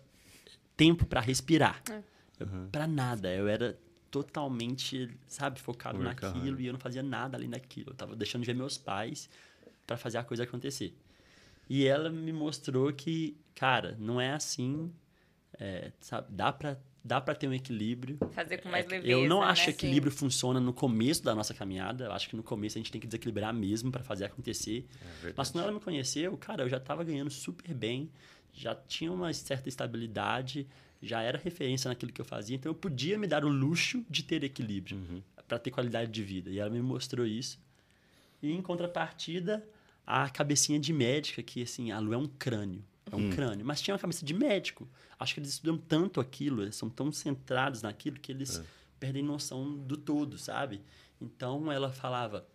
tempo pra respirar. É. Eu- Pra nada. Eu era totalmente, sabe, focado Workaholic. naquilo e eu não fazia nada além daquilo. Eu tava deixando de ver meus pais pra fazer a coisa acontecer. E ela me mostrou que, cara, não é assim, é, sabe? Dá pra, dá pra ter um equilíbrio. Fazer com mais É, leveza, Eu não né? acho que Sim. equilíbrio funciona no começo da nossa caminhada. Eu acho que no começo a gente tem que desequilibrar mesmo pra fazer acontecer. É Mas quando ela me conheceu, cara, eu já tava ganhando super bem, já tinha uma certa estabilidade, já era referência naquilo que eu fazia, então eu podia me dar o luxo de ter equilíbrio Uhum. pra ter qualidade de vida. E ela me mostrou isso. E em contrapartida, a cabecinha de médica, que assim, a Lu é um crânio. É um crânio. Mas tinha uma cabeça de médico. Acho que eles estudam tanto aquilo, eles são tão centrados naquilo que eles perdem noção do todo, sabe? Então ela falava: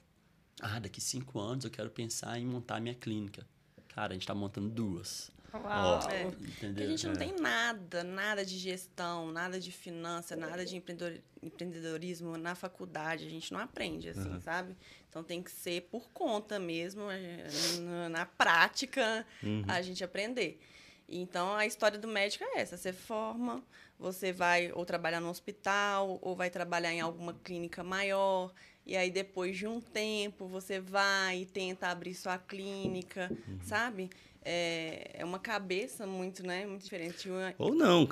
Ah, daqui cinco anos eu quero pensar em montar minha clínica. Cara, a gente tá montando duas. Uau. É. Entendeu? Porque a gente não É. tem nada, nada de gestão, nada de finança, nada de empreendedor- empreendedorismo na faculdade. A gente não aprende, assim, sabe? Então tem que ser por conta mesmo, eh, na- prática, a gente aprender. Então a história do médico é essa: você forma, você vai ou trabalhar no hospital, ou vai trabalhar em alguma clínica maior. E aí, depois de um tempo, você vai e tenta abrir sua clínica, sabe? É, é uma cabeça muito, né? Muito diferente. Uma- Ou não.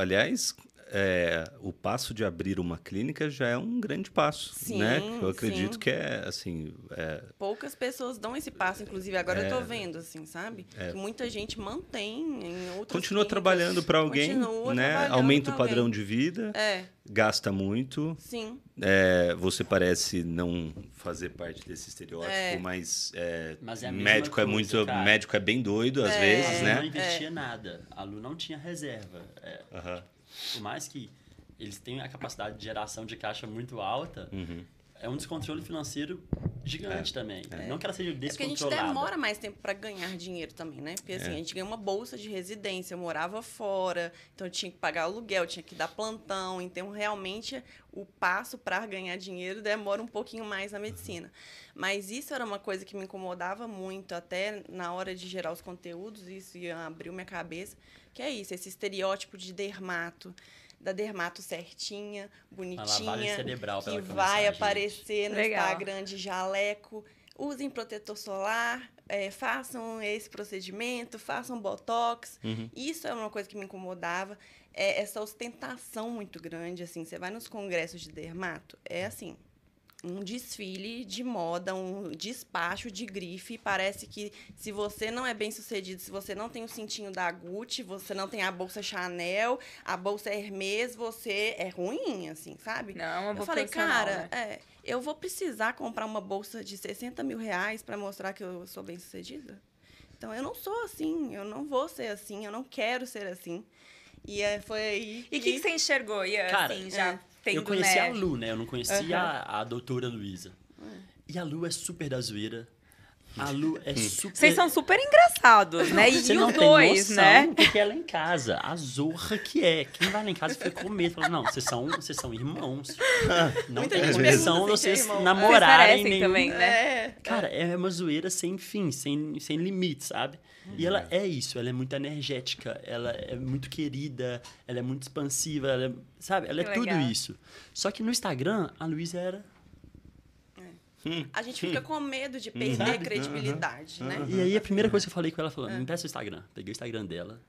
Aliás, é, o passo de abrir uma clínica já é um grande passo, Sim, né? Eu acredito sim. que é, assim, é, Poucas pessoas dão esse passo, inclusive agora eu É. tô vendo, assim, sabe? É. Que muita gente mantém em outras continua clínicas, trabalhando para alguém, continua né? Aumenta o padrão alguém. de vida, É, gasta muito. sim. é, você parece não fazer parte desse estereótipo, É. mas, é, Mas é médico é muito, cara. médico é bem doido às É. A vezes, Lu né? não investia nada. A Lu não tinha reserva. É, Aham. Por mais que eles tenham a capacidade de geração de caixa muito alta, Uhum. é um descontrole financeiro gigante também. Não que ela seja É porque a gente descontrolada. demora mais tempo para ganhar dinheiro também, né? Porque assim, É. a gente ganha uma bolsa de residência, eu morava fora, então eu tinha que pagar aluguel, tinha que dar plantão, então realmente o passo para ganhar dinheiro demora um pouquinho mais na medicina. Mas isso era uma coisa que me incomodava muito, até na hora de gerar os conteúdos, isso ia abriu minha cabeça, que é isso, esse estereótipo de dermato, da dermato certinha, bonitinha, cerebral que começar, vai gente. aparecer no Legal. Instagram de jaleco. Usem protetor solar, é, façam esse procedimento, façam botox. Uhum. Isso é uma coisa que me incomodava. É essa ostentação muito grande, assim. Você vai nos congressos de dermato, é assim, um desfile de moda, um despacho de grife. Parece que se você não é bem sucedido, se você não tem o cintinho da Gucci, você não tem a bolsa Chanel, a bolsa Hermès, você é ruim, assim, sabe? Não, é uma Eu falei, cara, né? é, eu vou precisar comprar uma bolsa de 60 mil reais para mostrar que eu sou bem sucedida? Então, eu não sou assim, eu não vou ser assim, eu não quero ser assim. E é, foi aí E o que, que você enxergou, Ian, Cara, assim, já é. Tendo, eu conheci né? a Lu, né? Eu não conhecia Aham. a, a doutora Luísa. E a Lu é super da zoeira. A Lu é super. Vocês são super engraçados, né? E Você os não tem dois, noção né? do que é em casa. A zorra que é. Quem vai lá em casa fica com medo. Fala, não, vocês são, vocês são irmãos. Não Muita tem gente condição é vocês. Vocês namorarem parecem nenhum... também, né? É. Cara, é uma zoeira sem fim, sem, sem limite, sabe? E ela é isso, ela é muito energética, ela é muito querida, ela é muito expansiva, ela é, sabe? Ela é Que tudo legal. isso. Só que no Instagram, a Luísa era... A gente fica com medo de perder Sabe? credibilidade, né? E aí a primeira coisa que eu falei com ela, falou, me empresta o Instagram. Peguei o Instagram dela,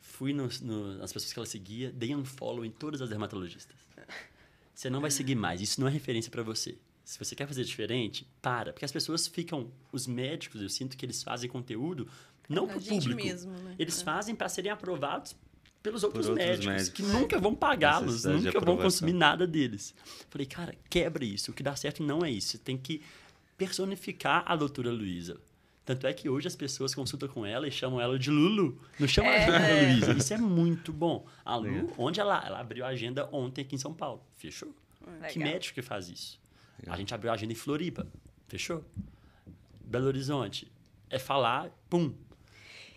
fui nos- no- nas pessoas que ela seguia, dei um follow em todas as dermatologistas. Você não vai seguir mais, isso não é referência pra você. Se você quer fazer diferente, para. Porque as pessoas ficam, os médicos, eu sinto que eles fazem conteúdo não A pro gente público. mesmo, né? Eles É. fazem para serem aprovados pelos outros, outros médicos, médicos. que nunca vão pagá-los, nunca vão consumir nada deles. Falei, cara, quebra isso. O que dá certo não é isso. Você tem que personificar a doutora Luísa. Tanto é que hoje as pessoas consultam com ela e chamam ela de Lulu. Não chamam ela de doutora Luísa. Isso é muito bom. A Lu, onde ela, ela abriu a agenda ontem aqui em São Paulo. Fechou? Que Legal. médico que faz isso? A gente abriu a agenda em Floripa. Fechou? Belo Horizonte. É falar, pum,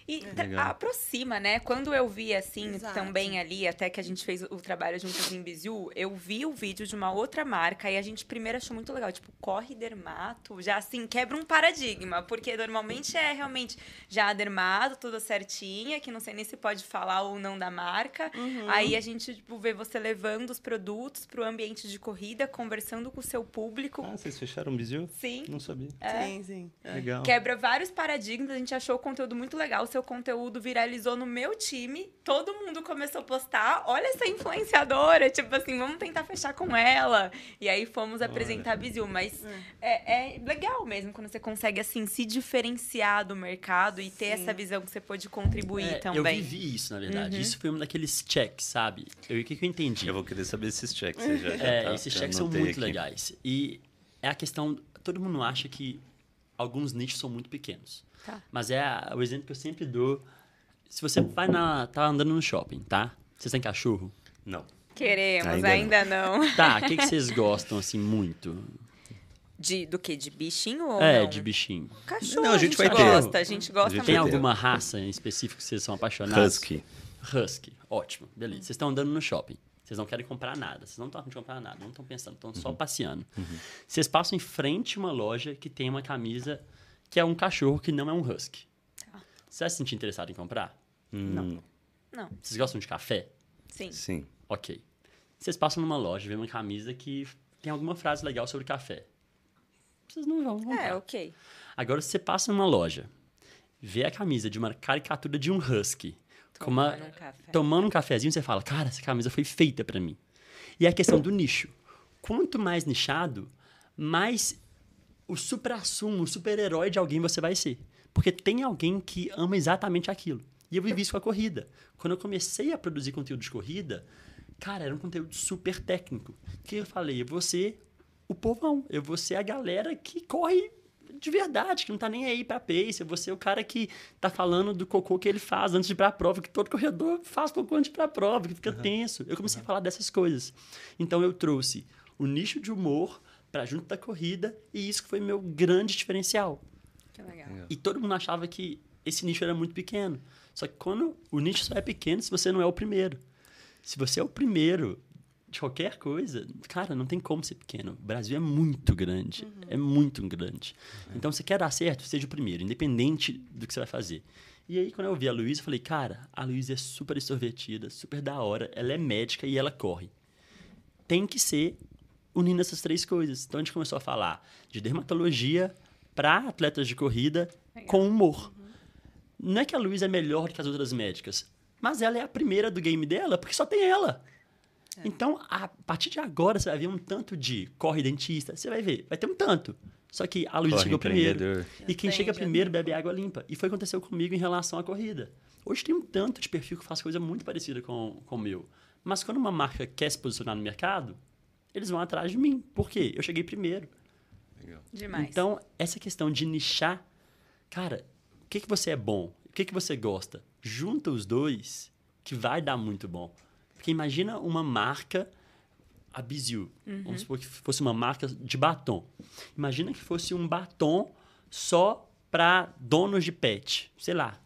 E É aproxima, né? Quando eu vi, assim, Exato. também ali, até que a gente fez o trabalho juntos em Bizu, eu vi o vídeo de uma outra marca e a gente primeiro achou muito legal. Tipo, corre dermato, já assim, quebra um paradigma. Porque normalmente é realmente já a dermato, tudo certinha, que não sei nem se pode falar ou não da marca. Uhum. Aí a gente, tipo, vê você levando os produtos pro ambiente de corrida, conversando com o seu público. Ah, vocês fecharam o Bizil? Sim. Não sabia. Sim, sim. É. Legal. Quebra vários paradigmas, a gente achou o conteúdo muito legal. Seu conteúdo viralizou no meu time, todo mundo começou a postar. Olha essa influenciadora, tipo assim, vamos tentar fechar com ela. E aí fomos apresentar a Bizil. Mas é, é legal mesmo quando você consegue, assim, se diferenciar do mercado e ter Sim. essa visão que você pode contribuir É, também. Eu vivi isso, na verdade. Isso foi um daqueles checks, sabe? Eu- O que, que eu entendi? Eu vou querer saber esses checks. Você já, *laughs* já É, tá- esses checks são muito aqui. legais. E é a questão. Todo mundo acha que alguns nichos são muito pequenos. Tá. Mas é o exemplo que eu sempre dou. Se você vai na. tá andando no shopping, tá? Vocês têm cachorro? Não. Queremos, Ainda ainda, não. *laughs* Tá, o que, que vocês gostam, assim, muito? De, do que? De bichinho ou é, não? de bichinho. Cachorro, Não, a a gente, gente vai ter. gosta, a gente gosta A gente Tem muito. ter. alguma raça em específico que vocês são apaixonados? Husky. Husky, ótimo, beleza. Vocês estão andando no shopping. Vocês não querem comprar nada. Vocês não estão de comprar nada. Não estão pensando. Estão só passeando. Vocês passam em frente a uma loja que tem uma camisa que é um cachorro que não é um husky. Você vai se sentir interessado em comprar? Não. Não, Vocês gostam de café? sim. Sim. Ok. Vocês passam numa loja e vê uma camisa que tem alguma frase legal sobre café. Vocês não vão comprar. É, ok. Agora, se você passa numa loja, vê a camisa de uma caricatura de um husky, com uma- Tomando um café. tomando um cafezinho, você fala, cara, essa camisa foi feita pra mim. E é a questão do nicho. Quanto mais nichado, mais o supra-sumo, o super-herói de alguém você vai ser. Porque tem alguém que ama exatamente aquilo. E eu vivi isso com a corrida. Quando eu comecei a produzir conteúdo de corrida, cara, era um conteúdo super técnico. Que eu falei, eu vou ser o povão, eu vou ser a galera que corre de verdade, que não tá nem aí pra pace, eu vou ser o cara que tá falando do cocô que ele faz antes de ir pra prova, que todo corredor faz cocô antes de ir pra prova, que fica tenso. Eu comecei a falar dessas coisas. Então eu trouxe o nicho de humor pra junto da corrida e isso foi meu grande diferencial. Que legal. E todo mundo achava que esse nicho era muito pequeno. Só que quando o nicho só é pequeno se você não é o primeiro. Se você é o primeiro de qualquer coisa, cara, não tem como ser pequeno. O Brasil é muito grande. É muito grande. Então, se quer dar certo, seja o primeiro, independente do que você vai fazer. E aí, quando eu vi a Luísa, eu falei, cara, a Luísa é super extrovertida, super da hora, ela é médica e ela corre. Tem que ser unindo essas três coisas. Então, a gente começou a falar de dermatologia para atletas de corrida Legal. com humor. Não é que a Luísa é melhor que as outras médicas, mas ela é a primeira do game dela, porque só tem ela. Então, a partir de agora, você vai ver um tanto de corre dentista, você vai ver, vai ter um tanto. Só que a Luísa chegou primeiro. E quem chega primeiro bebe água limpa. E foi o que aconteceu comigo em relação à corrida. Hoje tem um tanto de perfil que faz coisa muito parecida com, com o meu. Mas quando uma marca quer se posicionar no mercado, eles vão atrás de mim. Por quê? Eu cheguei primeiro. Demais. Então, essa questão de nichar, cara, o que, que você é bom? O que, que você gosta? Junta os dois, que vai dar muito bom. Porque imagina uma marca, a Biziu, vamos supor que fosse uma marca de batom. Imagina que fosse um batom só para donos de pet. Sei lá.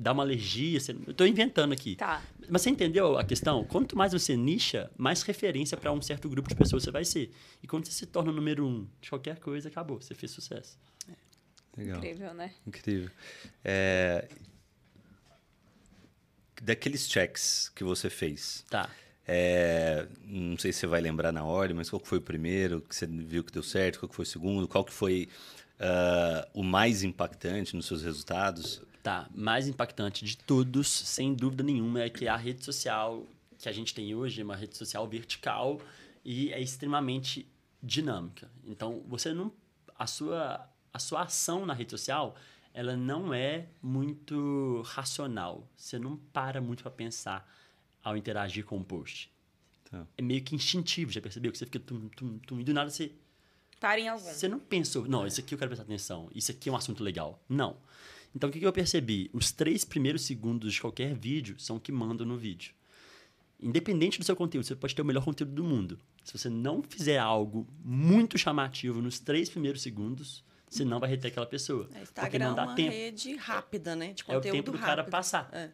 Dá uma alergia. sei- Eu tô inventando aqui. Tá. Mas você entendeu a questão? Quanto mais você nicha, mais referência para um certo grupo de pessoas você vai ser. E quando você se torna o número um de qualquer coisa, acabou. Você fez sucesso. Legal. Incrível, né? Incrível. É, Daqueles checks que você fez, Tá. é, não sei se você vai lembrar na ordem, mas qual que foi o primeiro que você viu que deu certo, qual que foi o segundo, qual que foi ah, o mais impactante nos seus resultados? Tá. Mais impactante de todos, sem dúvida nenhuma, é que a rede social que a gente tem hoje é uma rede social vertical e é extremamente dinâmica. Então, você não. A sua, a sua ação na rede social ela não é muito racional. Você não para muito para pensar ao interagir com o post. Tá. É meio que instintivo, já percebeu? Que você fica tum, tum, tum, e do nada você Para em algum. você não pensou, não, isso aqui eu quero prestar atenção, isso aqui é um assunto legal. Não. Então, o que, que eu percebi? Os três primeiros segundos de qualquer vídeo são o que mandam no vídeo. Independente do seu conteúdo, você pode ter o melhor conteúdo do mundo. Se você não fizer algo muito chamativo nos três primeiros segundos, você não vai reter aquela pessoa. É, porque Instagram é não dá uma tempo. rede rápida, né? De É o conteúdo tempo do rápido. cara passar. É.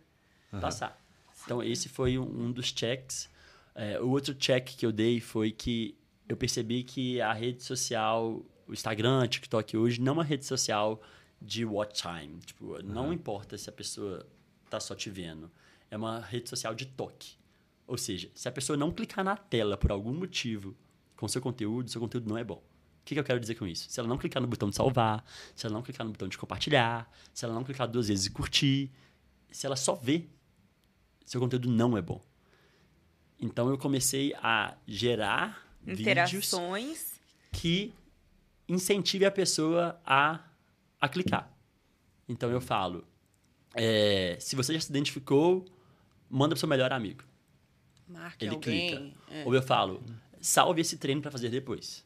Passar. Então, esse foi um, um dos checks. É, o outro check que eu dei foi que eu percebi que a rede social, o Instagram, TikTok hoje, não é uma rede social de watch time. Tipo, não importa se a pessoa tá só te vendo. É uma rede social de toque. Ou seja, se a pessoa não clicar na tela por algum motivo com seu conteúdo, seu conteúdo não é bom. O que, que eu quero dizer com isso? Se ela não clicar no botão de salvar, se ela não clicar no botão de compartilhar, se ela não clicar duas vezes e curtir, se ela só vê, seu conteúdo não é bom. Então eu comecei a gerar vídeos Interações. que incentive a pessoa a, a clicar. Então eu falo, é, se você já se identificou, manda pro seu melhor amigo. Marque Ele alguém. clica. é. Ou eu falo, salve esse treino para fazer depois.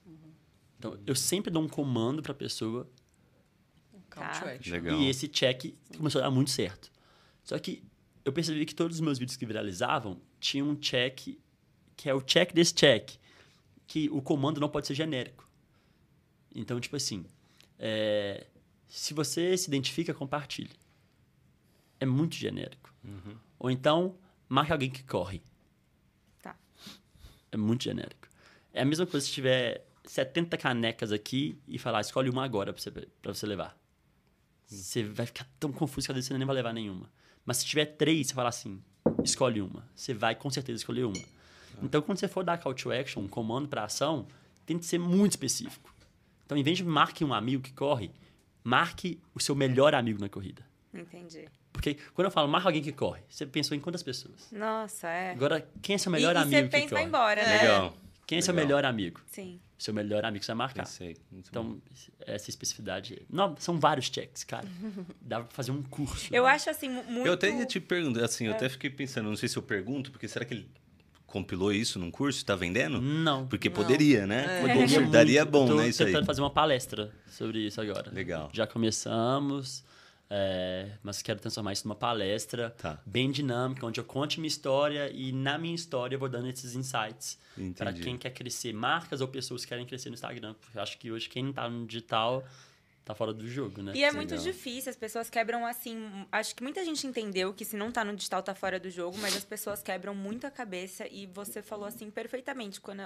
Então eu sempre dou um comando para a pessoa Tá. Legal. e esse check começou a dar muito certo. Só que eu percebi que todos os meus vídeos que viralizavam tinham um check que é o check desse check, que o comando não pode ser genérico. Então, tipo assim, é, se você se identifica, compartilhe. É muito genérico. Ou então, marque alguém que corre. Tá. É muito genérico. É a mesma coisa se tiver 70 canecas aqui e falar, escolhe uma agora pra você, pra você levar. Você vai ficar tão confuso que às vezes você nem vai levar nenhuma. Mas se tiver três, você fala assim, escolhe uma. Você vai com certeza escolher uma. Então, quando você for dar call to action, um comando para ação, tem que ser muito específico. Então, em vez de marque um amigo que corre, marque o seu melhor amigo na corrida. Entendi. Porque quando eu falo marca alguém que corre, você pensou em quantas pessoas? Nossa, é. Agora, quem é seu melhor e, e amigo você que pensa corre? vai embora, né? Legal. Quem é seu Legal. melhor amigo? Sim. Seu melhor amigo você vai marcar. Pensei. Muito bom. Então, essa especificidade. Não, são vários checks, cara. Dá pra fazer um curso. Eu acho assim, mu- muito. Eu até ia te perguntar, assim, eu até fiquei pensando, não sei se eu pergunto, porque será que ele compilou isso num curso e tá vendendo? Não. Porque poderia, né? Poderia muito. Daria bom, Tô né, isso aí. tentando fazer uma palestra sobre isso agora. Legal. Já começamos, é, mas quero transformar isso numa palestra Tá. bem dinâmica, onde eu conte minha história e na minha história eu vou dando esses insights para quem quer crescer, marcas ou pessoas que querem crescer no Instagram. Porque eu acho que hoje quem não tá no digital tá fora do jogo, né? E é muito Legal. difícil, as pessoas quebram assim. Acho que muita gente entendeu que se não tá no digital tá fora do jogo, mas as pessoas quebram muito a cabeça e você falou assim perfeitamente. Quando.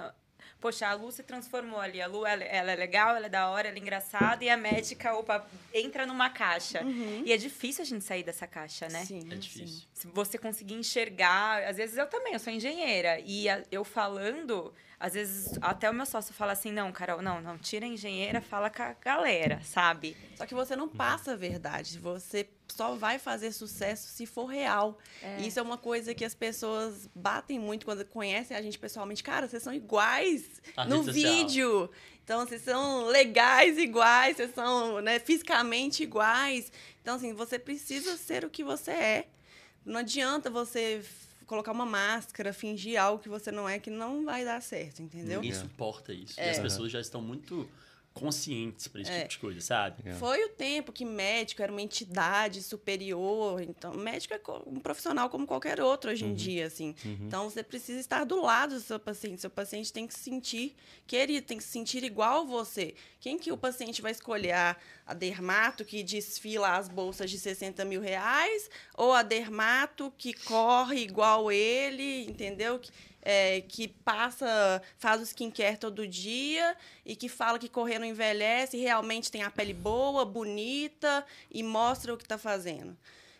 Poxa, a Lu se transformou ali. A Lu, ela, ela é legal, ela é da hora, ela é engraçada, e a médica, opa, entra numa caixa. E é difícil a gente sair dessa caixa, né? Sim, É sim. difícil. Se você conseguir enxergar, às vezes eu também, eu sou engenheira, e a- eu falando, às vezes até o meu sócio fala assim, não, Carol, não, não, tira a engenheira, fala com a galera, sabe? Só que você não passa a verdade. Você só vai fazer sucesso se for real. E Isso é uma coisa que as pessoas batem muito quando conhecem a gente pessoalmente. Cara, vocês são iguais Na no vídeo. Então, vocês são legais iguais, vocês são né, fisicamente iguais. Então, assim, você precisa ser o que você é. Não adianta você colocar uma máscara, fingir algo que você não é, que não vai dar certo, entendeu? Ninguém suporta isso. É. E as pessoas já estão muito conscientes para esse É. tipo de coisa, sabe? Legal. Foi o tempo que médico era uma entidade superior. Então, médico é um profissional como qualquer outro hoje em dia, assim. Então, você precisa estar do lado do seu paciente. Seu paciente tem que se sentir querido, tem que se sentir igual você. Quem que o paciente vai escolher? A, a dermato que desfila as bolsas de 60 mil reais ou a dermato que corre igual ele, entendeu? Que, é, que passa, faz o skincare todo dia e que fala que correr não envelhece, e realmente tem a pele boa, bonita e mostra o que está fazendo.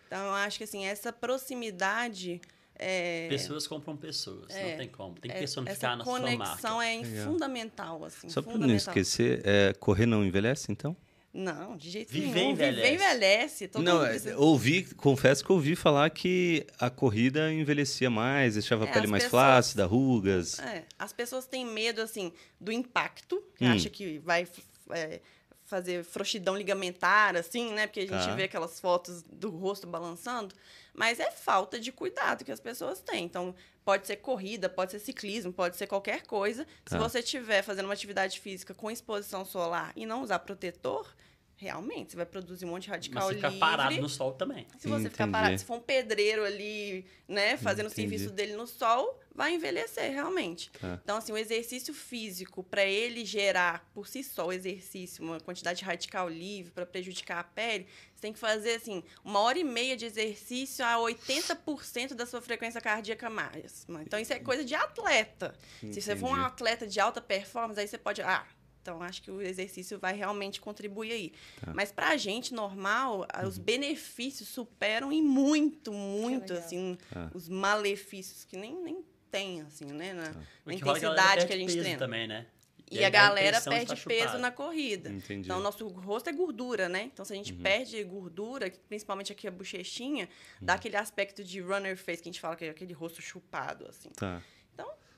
Então, eu acho que assim, essa proximidade. É, Pessoas compram pessoas, É. não tem como. Tem que é- personificar essa na sua conexão marca. é Legal. fundamental, assim. Só para não esquecer, é, correr não envelhece, então? Não, de jeito Viver nenhum. envelhece. Viver envelhece. Todo não, mundo é, precisa- ouvi, confesso que ouvi falar que a corrida envelhecia mais, deixava a É, pele as mais pessoas- flácida, rugas. É, as pessoas têm medo, assim, do impacto, que Hum. acha que vai é, fazer frouxidão ligamentar, assim, né? Porque a gente Tá. vê aquelas fotos do rosto balançando. Mas é falta de cuidado que as pessoas têm. Então, pode ser corrida, pode ser ciclismo, pode ser qualquer coisa. Tá. Se você estiver fazendo uma atividade física com exposição solar e não usar protetor, realmente, você vai produzir um monte de radical Mas ficar livre. parado no sol também. Se você ficar Entendi. parado, se for um pedreiro ali, né, fazendo o serviço dele no sol, vai envelhecer, realmente. Tá. Então, assim, o exercício físico, para ele gerar por si só o exercício, uma quantidade de radical livre para prejudicar a pele, você tem que fazer, assim, uma hora e meia de exercício a 80% da sua frequência cardíaca máxima. Então, isso é coisa de atleta. Se você for um Entendi. atleta de alta performance, aí você pode. Ah, então acho que o exercício vai realmente contribuir aí. Tá. Mas pra gente normal, a- os benefícios superam em muito, muito, assim, Tá. os malefícios que nem, nem tem, assim, né? Na, na é galera intensidade que a gente treina. também, né? E, aí a a galera perde peso na corrida. Entendi. Então, nosso rosto é gordura, né? Então, se a gente Uhum. perde gordura, principalmente aqui a bochechinha, Uhum. dá aquele aspecto de runner face, que a gente fala que é aquele rosto chupado, assim. Tá.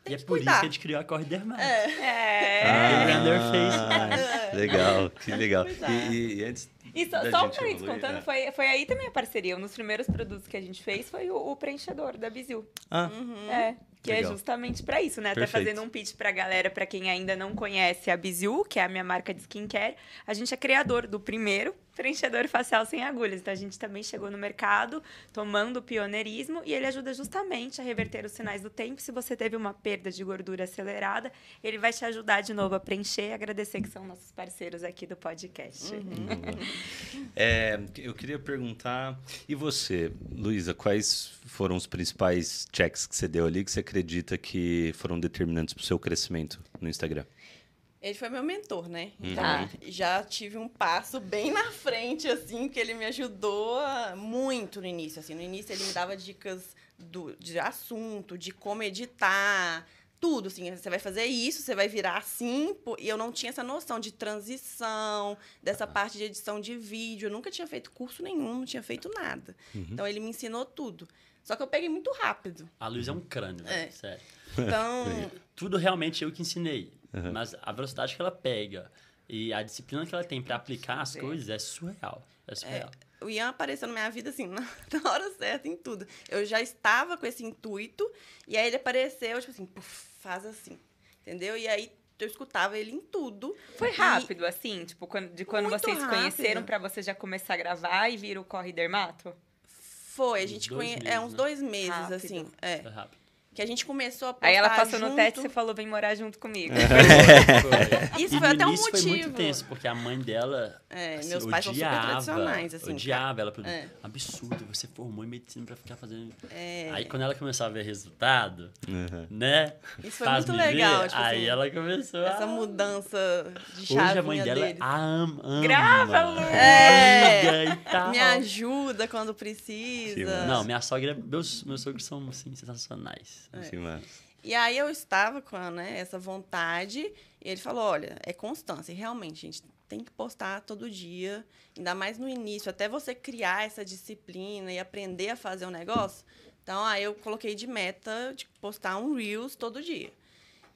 Tem E é que por isso cuidar. que a gente criou a Corre Dermato. É. *laughs* Ah. Render Ah, legal, que legal. E, e- e antes E só, da só um parênteses evoluir, contando, né? foi, foi aí também a parceria. Um dos primeiros produtos que a gente fez foi o, o preenchedor da Bizil. Ah, É. Que Legal. é justamente pra isso, né? Até Perfeito. fazendo um pitch pra galera, pra quem ainda não conhece a Bizu, que é a minha marca de skincare, a gente é criador do primeiro preenchedor facial sem agulhas. Então a gente também chegou no mercado tomando pioneirismo e ele ajuda justamente a reverter os sinais do tempo. Se você teve uma perda de gordura acelerada, ele vai te ajudar de novo a preencher e agradecer que são nossos parceiros aqui do podcast. *laughs* É, eu queria perguntar, e você, Luísa, quais foram os principais checks que você deu ali que você acredita que foram determinantes para o seu crescimento no Instagram? Ele foi meu mentor, né? Uhum. Então, Tá. já tive um passo bem na frente, assim, que ele me ajudou muito no início. Assim, no início ele me dava dicas do, de assunto, de como editar, tudo. Assim, você vai fazer isso, você vai virar assim. E eu não tinha essa noção de transição, dessa parte de edição de vídeo. Eu nunca tinha feito curso nenhum, não tinha feito nada. Então ele me ensinou tudo. Só que eu peguei muito rápido. A luz é um crânio, velho, É. sério. Então, *laughs* Tudo realmente eu que ensinei. Uhum. Mas a velocidade que ela pega e a disciplina que ela tem pra aplicar as Sim. coisas é surreal. É surreal. o Ian apareceu na minha vida assim, *laughs* na, na hora certa, em tudo. Eu já estava com esse intuito, e aí ele apareceu, tipo assim, puf, faz assim. Entendeu? E aí eu escutava ele em tudo. Foi E- rápido, assim? Tipo, quando- de quando Muito vocês se conheceram rápido. pra você já começar a gravar e vir o Corre Dermato? Foi, a gente dois conhe... meses, É, uns né? dois meses, Rápido. assim. É. Foi rápido. Que a gente começou a postar Aí ela passou junto. no teste e você falou, vem morar junto comigo. *laughs* Foi. Isso E foi até um início foi muito motivo. tenso, porque a mãe dela É, assim, meus pais são super odiava, tradicionais, assim. Odiava ela. É. É. Absurdo, você formou em medicina pra ficar fazendo... É. Aí quando ela começou a ver resultado, Uhum. né? Isso foi muito me ver, legal, tipo aí assim, ela começou Essa a... mudança de Hoje chavinha a mãe dela deles. ama, ama. Grava, Lu! É. e tal. Me ajuda quando precisa. Não, minha sogra, meus, meus sogros são, assim, sensacionais. É. Assim, mas- E aí eu estava com né, essa vontade, e ele falou: olha, é constância. E realmente, a gente tem que postar todo dia, ainda mais no início, até você criar essa disciplina e aprender a fazer um negócio. Então, aí eu coloquei de meta de postar um Reels todo dia.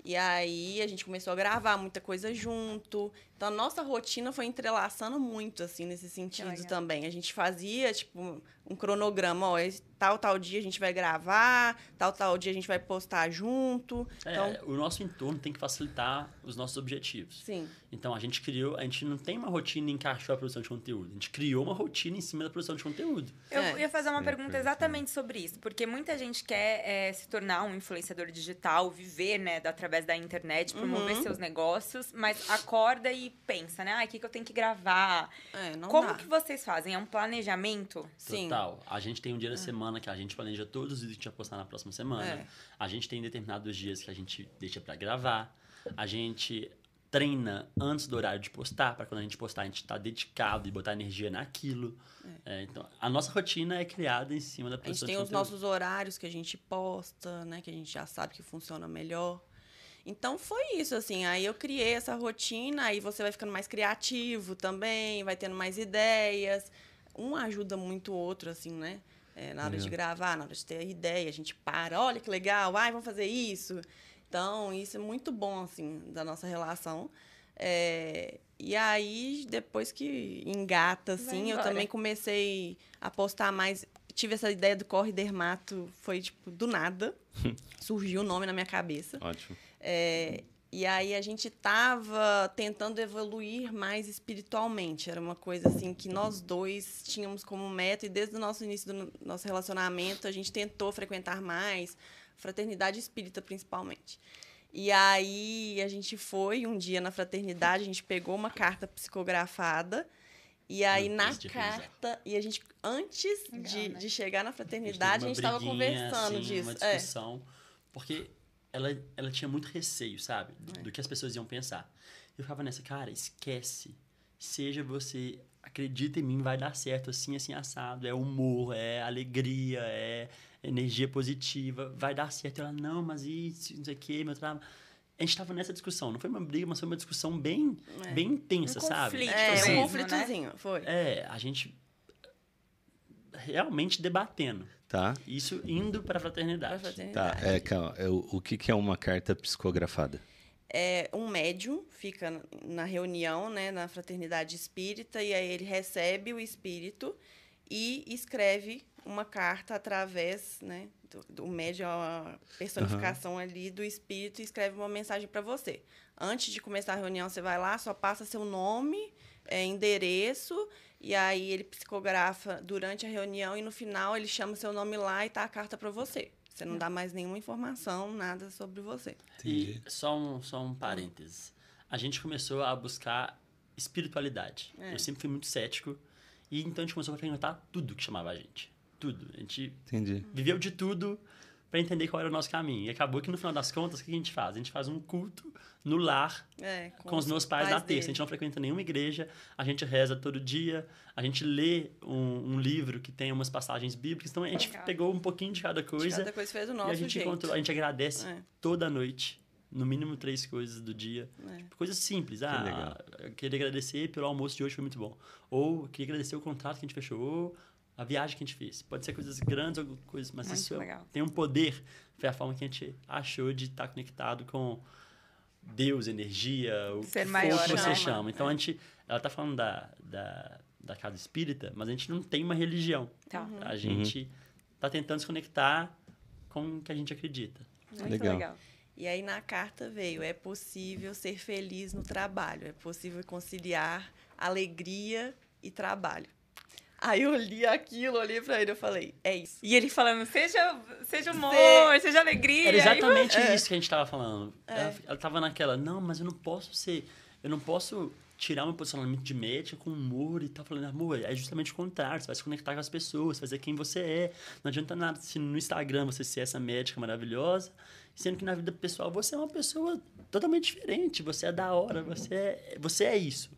E aí a gente começou a gravar muita coisa junto. Então a nossa rotina foi entrelaçando muito, assim, nesse sentido também. A gente fazia, tipo, um cronograma, ó, tal, tal dia a gente vai gravar, tal, tal dia a gente vai postar junto. É, Então, o nosso entorno tem que facilitar os nossos objetivos. sim. Então a gente criou, a gente não tem uma rotina e encaixou a produção de conteúdo. A gente criou uma rotina em cima da produção de conteúdo. Eu É. ia fazer uma pergunta exatamente sobre isso, porque muita gente quer é, se tornar um influenciador digital, viver, né, através da internet, promover Uhum. seus negócios, mas acorda e pensa, né, ah, o que, que eu tenho que gravar? É, não Como dá. que vocês fazem? É um planejamento? Sim. Total. A gente tem um dia da semana que a gente planeja todos os vídeos que a gente vai postar na próxima semana. É. A gente tem determinados dias que a gente deixa pra gravar. A gente treina antes do horário de postar, para quando a gente postar a gente tá dedicado e botar energia naquilo. É, então, a nossa rotina é criada em cima da A gente produção tem os nossos horários que a gente posta, né? Que a gente já sabe que funciona melhor. Então foi isso, assim. Aí eu criei essa rotina, aí você vai ficando mais criativo também, vai tendo mais ideias. Um ajuda muito o outro, assim, né? É, na hora de Legal. gravar, na hora de ter ideia, a gente para, olha que legal, ai, vamos fazer isso. Então, isso é muito bom, assim, da nossa relação. É, e aí, depois que engata, assim, eu também comecei a postar mais. Tive essa ideia do Corre Dermato, foi tipo do nada. *laughs* Surgiu o nome na minha cabeça. Ótimo. É, e aí a gente tava tentando evoluir mais espiritualmente. Era uma coisa assim que nós dois tínhamos como meta e desde o nosso início do nosso relacionamento a gente tentou frequentar mais, fraternidade espírita principalmente. E aí a gente foi um dia na fraternidade, a gente pegou uma carta psicografada e aí na carta e a gente antes Legal, de, né? de chegar na A gente teve fraternidade a gente estava conversando assim, disso. Uma É. discussão. Porque ela, ela tinha muito receio, sabe? Do, do que as pessoas iam pensar. Eu ficava nessa, cara, esquece. Seja você, acredita em mim, vai dar certo, assim, assim, assado. É humor, é alegria, é energia positiva, vai dar certo. Ela, não, mas isso, não sei o quê, meu trabalho. A gente tava nessa discussão. Não foi uma briga, mas foi uma discussão bem, É. bem intensa, Um sabe? conflito É, mesmo, um né? conflitozinho, foi. É, a gente realmente debatendo. Tá. Isso indo para a fraternidade. Pra fraternidade. Tá. É, calma. É, o, o que, que é uma carta psicografada? É, um médium fica na- reunião, né, na fraternidade espírita, e aí ele recebe o espírito e escreve uma carta através, né, do, do médium, é uma personificação ali do espírito, e escreve uma mensagem para você. Antes de começar a reunião, você vai lá, só passa seu nome, é, endereço, e aí ele psicografa durante a reunião, e no final ele chama seu nome lá e tá a carta para você. Você não dá mais nenhuma informação, nada sobre você. E só um, só um parênteses. A gente começou a buscar espiritualidade. É. Eu sempre fui muito cético. E então a gente começou a perguntar tudo que chamava a gente. Tudo. A gente Entendi. viveu de tudo para entender qual era o nosso caminho. E acabou que no final das contas, o que a gente faz? A gente faz um culto no lar É, com, os meus pais, na terça. A gente não frequenta nenhuma igreja, a gente reza todo dia, a gente lê um, um livro que tem umas passagens bíblicas. Então a gente Legal. pegou um pouquinho de cada coisa. Cada coisa fez o E nosso a gente encontrou, a gente agradece É. toda noite, no mínimo três coisas do dia. É. Tipo, coisas simples. ah, legal. eu queria agradecer pelo almoço de hoje, foi muito bom. Ou queria agradecer o contrato que a gente fechou, ou a viagem que a gente fez. Pode ser coisas grandes ou coisas, mas Muito isso é- legal. tem um poder. Foi a forma que a gente achou de estar conectado com Deus, energia, o Ser que maior, for que você né? chama. Então a gente, ela tá falando da, da, da casa espírita, mas a gente não tem uma religião. Tá. Uhum. A gente tá tentando se conectar com o que a gente acredita. Muito Legal. legal. E aí na carta veio: é possível ser feliz no trabalho, é possível conciliar alegria e trabalho. Aí eu li aquilo, olhei pra ele, eu falei: é isso. E ele falando, seja, seja humor, Cê- seja alegria. Era exatamente É. isso que a gente tava falando. Ela, ela tava naquela, não, mas eu não posso ser. Eu não posso tirar meu posicionamento de médica com humor e tal. Falando, amor, é justamente o contrário. Você vai se conectar com as pessoas, você vai ser quem você é. Não adianta nada se no Instagram você ser essa médica maravilhosa, sendo que na vida pessoal você é uma pessoa totalmente diferente. Você é da hora, você é, você é isso.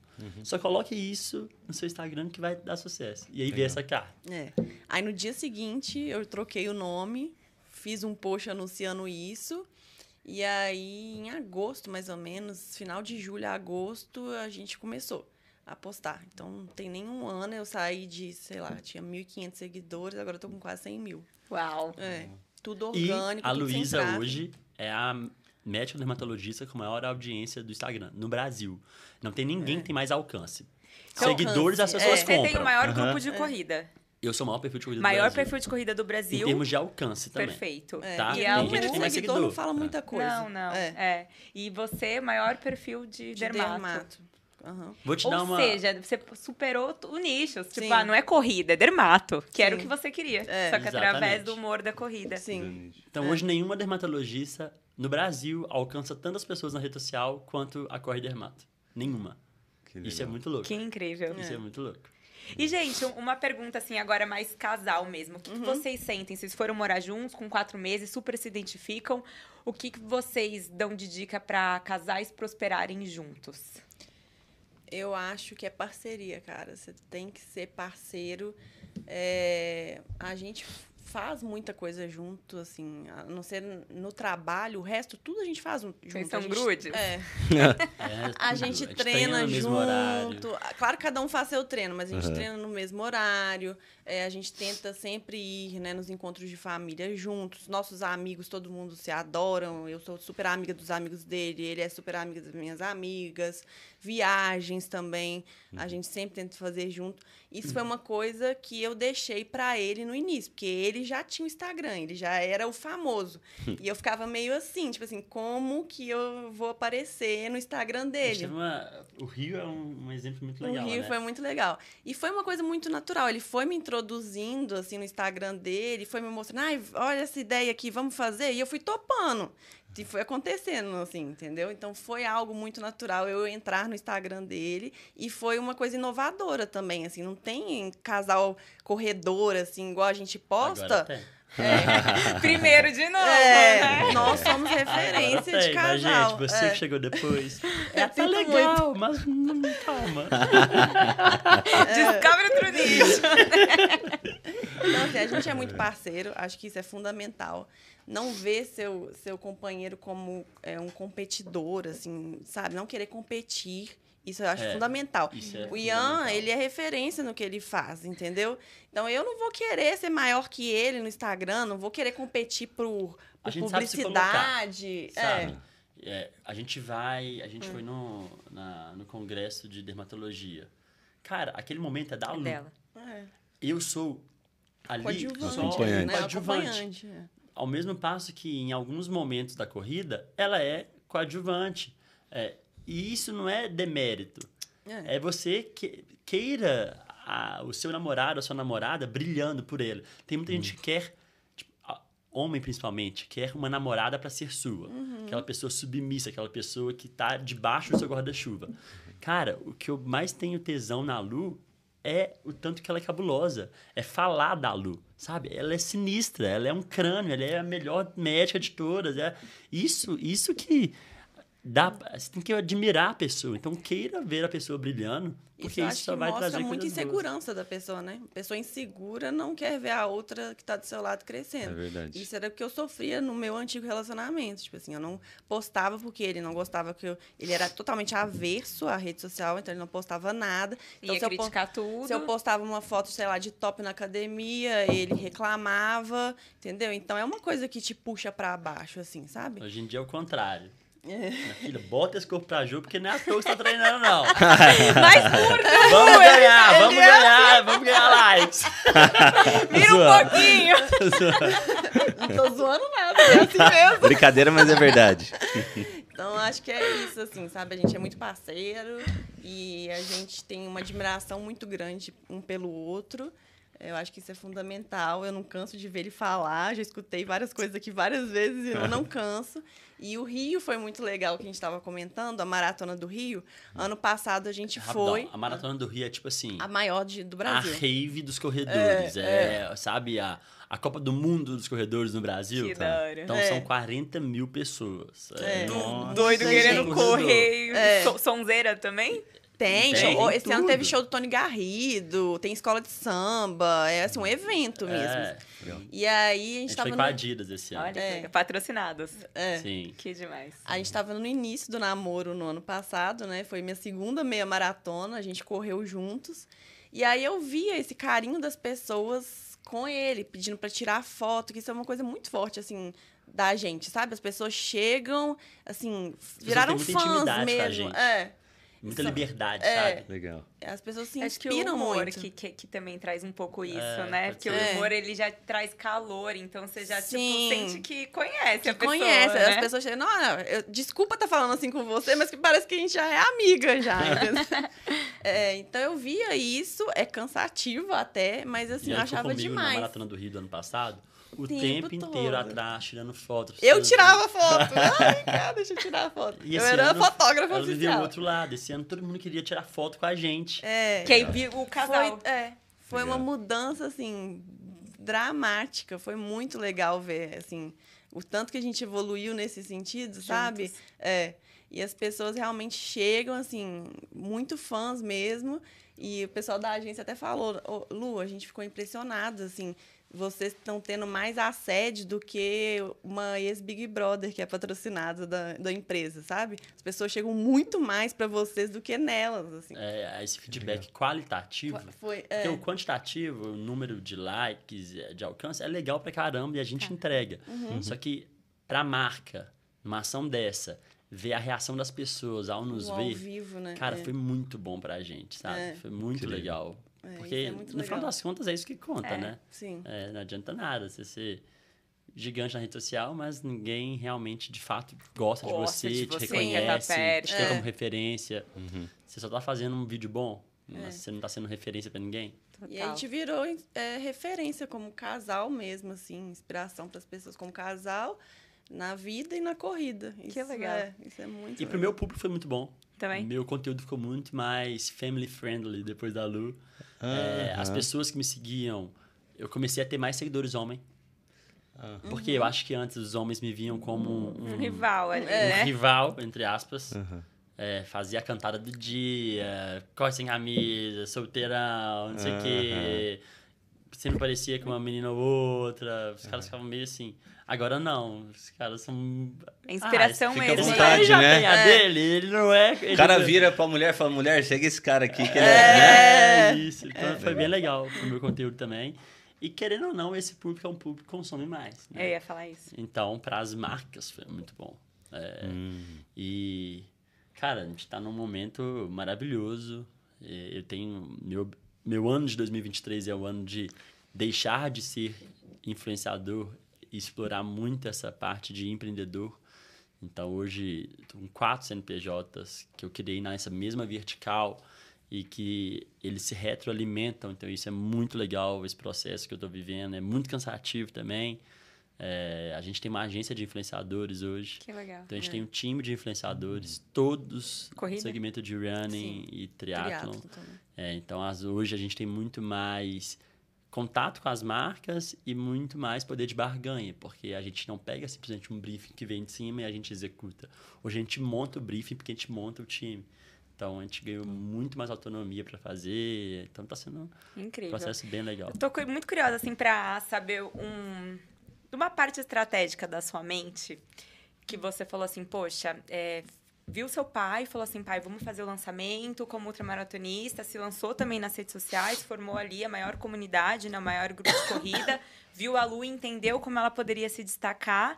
Só coloque isso no seu Instagram que vai dar sucesso. E aí vem Legal. essa carta. É. Aí no dia seguinte eu troquei o nome, fiz um post anunciando isso. E aí, em agosto, mais ou menos, final de julho a agosto, a gente começou a postar. Então, não tem nenhum ano, eu saí de, sei lá, tinha 1.500 seguidores, agora eu tô com quase 100 mil. Uau. É, tudo E orgânico, a tudo sem Luísa hoje é a médica dermatologista com maior audiência do Instagram, no Brasil. Não tem ninguém que tem mais alcance. Então, Seguidores as alcance, pessoas é. Você compram. tem o maior Aham. grupo de corrida. Eu sou o maior perfil de corrida do Maior Brasil. perfil de corrida do Em Brasil. termos de alcance também. Perfeito. É, Tá? e Tem é gente que tem mais seguidor não fala muita coisa. Não, não. É. É. E você, maior perfil de, De dermato. dermato. Aham. Vou te Ou dar uma. seja, você superou o nicho. Tipo, Sim. ah, não é corrida, é dermato. Que era o Sim. que você queria. É. Só que através Exatamente. do humor da corrida. Sim. Então, hoje, nenhuma dermatologista no Brasil alcança tantas pessoas na rede social quanto a Corre Dermato. Nenhuma. Que Isso é muito louco. Que incrível. Isso é muito louco. E, gente, um- uma pergunta assim, agora mais casal mesmo. O que, que Uhum. vocês sentem? Vocês foram morar juntos com quatro meses, super se identificam. O que, que vocês dão de dica pra casais prosperarem juntos? Eu acho que é parceria, cara. Você tem que ser parceiro. É, A gente faz muita coisa junto, assim, a não ser no trabalho, o resto tudo a gente faz junto. Vocês A são gente- grudes? É. *laughs* É, A gente treina treina junto. Claro que cada um faz seu treino, mas a gente Aham. treina no mesmo horário. É, a gente tenta sempre ir né, nos encontros de família juntos. Nossos amigos, todo mundo se adoram. Eu sou super amiga dos amigos dele, ele é super amiga das minhas amigas. Viagens também, a gente sempre tenta fazer junto. Isso foi uma coisa que eu deixei pra ele no início, porque ele já tinha o Instagram, ele já era o famoso. *laughs* e eu ficava meio assim, tipo assim, como que eu vou aparecer no Instagram dele? O Rio é um, um exemplo muito legal. o Rio né? foi muito legal. E foi uma coisa muito natural. Ele foi me introduzindo, assim, no Instagram dele, foi me mostrando, ai, olha essa ideia aqui, vamos fazer. E eu fui topando. E foi acontecendo, assim, entendeu? Então foi algo muito natural eu entrar no Instagram dele. E foi uma coisa inovadora também, assim. Não tem casal corredor, assim, igual a gente posta. Agora tem. *laughs* Primeiro de novo, É, né? nós somos referência de tem, mas, casal. gente, você É. que chegou depois. É, tá sinto legal, mas hum, calma. *laughs* Descobre outro nicho. Então, assim, a gente é muito parceiro, acho que isso é fundamental. Não ver seu, seu companheiro como é, um competidor, assim, sabe? Não querer competir. Isso eu acho É, fundamental. isso é o Ian, fundamental. ele é referência no que ele faz, entendeu? Então eu não vou querer ser maior que ele no Instagram, não vou querer competir por, A por gente sabe se colocar, publicidade. Sabe? É, a gente vai. A gente foi no, na- no congresso de dermatologia. Cara, aquele momento é da Lu. Dela. É. é. Eu sou ali só né? coadjuvante. Ao mesmo passo que em alguns momentos da corrida, ela é coadjuvante. É, e isso não é demérito. É. É você que queira a- o seu namorado, a sua namorada brilhando por ele. Tem muita gente que quer, tipo, homem principalmente, quer uma namorada para ser sua. Uhum. Aquela pessoa submissa, aquela pessoa que tá debaixo do seu guarda-chuva. Cara, o que eu mais tenho tesão na Lu é o tanto que ela é cabulosa. É falar da Lu, sabe? Ela é sinistra, ela é um crânio, ela é a melhor médica de todas. É isso, isso que dá, você tem que admirar a pessoa. Então queira ver a pessoa brilhando, porque eu isso, acho só vai mostra trazer muita coisas boas. insegurança da pessoa, né? A pessoa insegura não quer ver a outra que tá do seu lado crescendo. É verdade. Isso era o que eu sofria no meu antigo relacionamento. Tipo assim, eu não postava porque ele não gostava que eu. Ele era totalmente averso à rede social, então ele não postava nada. Então, Ia se eu, criticar tudo. se eu postava uma foto, sei lá, de top na academia, ele reclamava, entendeu? Então é uma coisa que te puxa pra baixo, assim, sabe? Hoje em dia é o contrário. É. Minha filha, bota esse corpo pra jogo, porque não é à toa que você tá treinando, não. Mais curta, vamos ganhar, vamos ele é ganhar, vamos ganhar likes. *laughs* vira um pouquinho. Não tô zoando nada, é assim mesmo. Brincadeira, mas é verdade. Então, acho que é isso, assim, sabe? A gente é muito parceiro e a gente tem uma admiração muito grande um pelo outro. Eu acho que isso é fundamental. Eu não canso de ver ele falar. Já escutei várias coisas aqui várias vezes e eu não *laughs* canso. E o Rio foi muito legal, que a gente estava comentando, a Maratona do Rio. Ano passado a gente Rapidão, foi A maratona do Rio é tipo assim, a maior de, do a Brasil. rave dos corredores. É, sabe, a, a Copa do Mundo dos corredores no Brasil. Que hora. Então É. são 40 mil pessoas. É. nossa, Doido Nossa, querendo correr. É. So- sonzeira também? Tem, Tem, show. tem esse ano teve show do Tony Garrido, tem escola de samba, é assim, um evento mesmo. É, E aí a a gente, gente tava foi no, com a Adidas esse ano. Olha, É. patrocinados. é, Sim. Que demais. A gente estava no início do namoro no ano passado, né? Foi minha segunda meia maratona, a gente correu juntos. E aí eu via esse carinho das pessoas com ele, pedindo para tirar foto, que isso é uma coisa muito forte, assim, da gente, sabe? As pessoas chegam, assim, viraram fãs intimidade com a mesmo. gente. É. muita liberdade, é. sabe? Legal. As pessoas se Acho que o inspiram humor muito. que, que, que também traz um pouco isso, É, né? Porque ser. o humor, ele já traz calor, então você já, Sim. tipo, sente que conhece a que pessoa, conhece, né? as pessoas chegam, não, eu- desculpa estar falando assim com você, mas que parece que a gente já é amiga já? *laughs* É, então eu via isso, é cansativo até, mas assim, e eu achava comigo na demais. Maratona do Rio do ano passado, o Tempo tempo, inteiro todo. atrás, tirando fotos. Eu tirava foto. *laughs* Ai, cara, deixa eu tirar a foto. E eu era ano, fotógrafa ela viveu o oficial. outro lado. Esse ano todo mundo queria tirar foto com a gente. É, Que aí viu o casal. foi, é, foi uma Legal. mudança, assim, dramática. Foi muito legal ver, assim, o tanto que a gente evoluiu nesse sentido, sabe? Juntos. É. E as pessoas realmente chegam, assim, muito fãs mesmo. E o pessoal da agência até falou, "Ô, Lu, a gente ficou impressionado, assim, vocês estão tendo mais assédio do que uma ex-Big Brother que é patrocinada da, da empresa, sabe? As pessoas chegam muito mais para vocês do que nelas, assim. É, esse feedback qualitativo. Foi, Porque é. o quantitativo, o número de likes, eh, de alcance, é legal pra caramba e a gente entrega. Uhum. Só que pra marca, numa ação dessa, ver a reação das pessoas ao nos No ao ver, vivo, né? cara, É. foi muito bom pra gente, sabe? É. Foi muito legal. É, Porque, é no final legal. das contas, é isso que conta, É. né? Sim. É, não adianta nada você ser gigante na rede social, mas ninguém realmente, de fato, gosta, de Gosta você, de te você, reconhece, quer tá perto. te tem É. como referência. Uhum. Você só tá fazendo um vídeo bom, É. mas você não tá sendo referência pra ninguém. E a gente virou é, referência como casal mesmo, assim, inspiração para as pessoas como casal na vida e na corrida. Isso legal. É, isso é muito E pro legal. meu público foi muito bom. Também. Meu conteúdo ficou muito mais family friendly depois da Lu. É, as pessoas que me seguiam, eu comecei a ter mais seguidores homem. Aham. Porque eu acho que antes os homens me viam como um, Um rival ali, um né? rival, entre aspas. Aham. É, fazia a cantada do dia, corre sem camisa, solteirão, não sei o quê. Sempre parecia com uma menina ou outra. Os caras ficavam meio assim. Agora não, os caras são. É inspiração Ah, fica mesmo. vontade, ele já né? tem a dele, ele não é. ele O cara não- vira pra mulher e fala, mulher, segue esse cara aqui que ele é... né? É, isso. Então foi bem legal pro meu conteúdo também. E querendo ou não, esse público é um público que consome mais. né? Eu ia falar isso. Então, para as marcas foi muito bom. É, Hum. E, cara, a gente tá num momento maravilhoso. É, Eu tenho. Meu, meu ano de 2023 é o ano de deixar de ser influenciador e explorar muito essa parte de empreendedor. Então, hoje, com quatro CNPJs que eu criei nessa mesma vertical e que eles se retroalimentam. Então, isso é muito legal, esse processo que eu estou vivendo. É muito cansativo também. É, a gente tem uma agência de influenciadores hoje. Que legal. Então a gente tem um time de influenciadores, todos Corrida? segmento de running e triatlon. É, então as, hoje a gente tem muito mais contato com as marcas e muito mais poder de barganha, porque a gente não pega simplesmente um briefing que vem de cima e a gente executa. Hoje a gente monta o briefing porque a gente monta o time. Então a gente ganhou muito mais autonomia para fazer. Então está sendo um Incrível. processo bem legal. Eu tô muito curiosa, assim, pra saber um, uma parte estratégica da sua mente que você falou assim, poxa, é, viu seu pai, falou assim, pai, vamos fazer o lançamento como ultramaratonista, se lançou também nas redes sociais, formou ali a maior comunidade, né, o maior grupo de corrida, viu a Lu entendeu como ela poderia se destacar.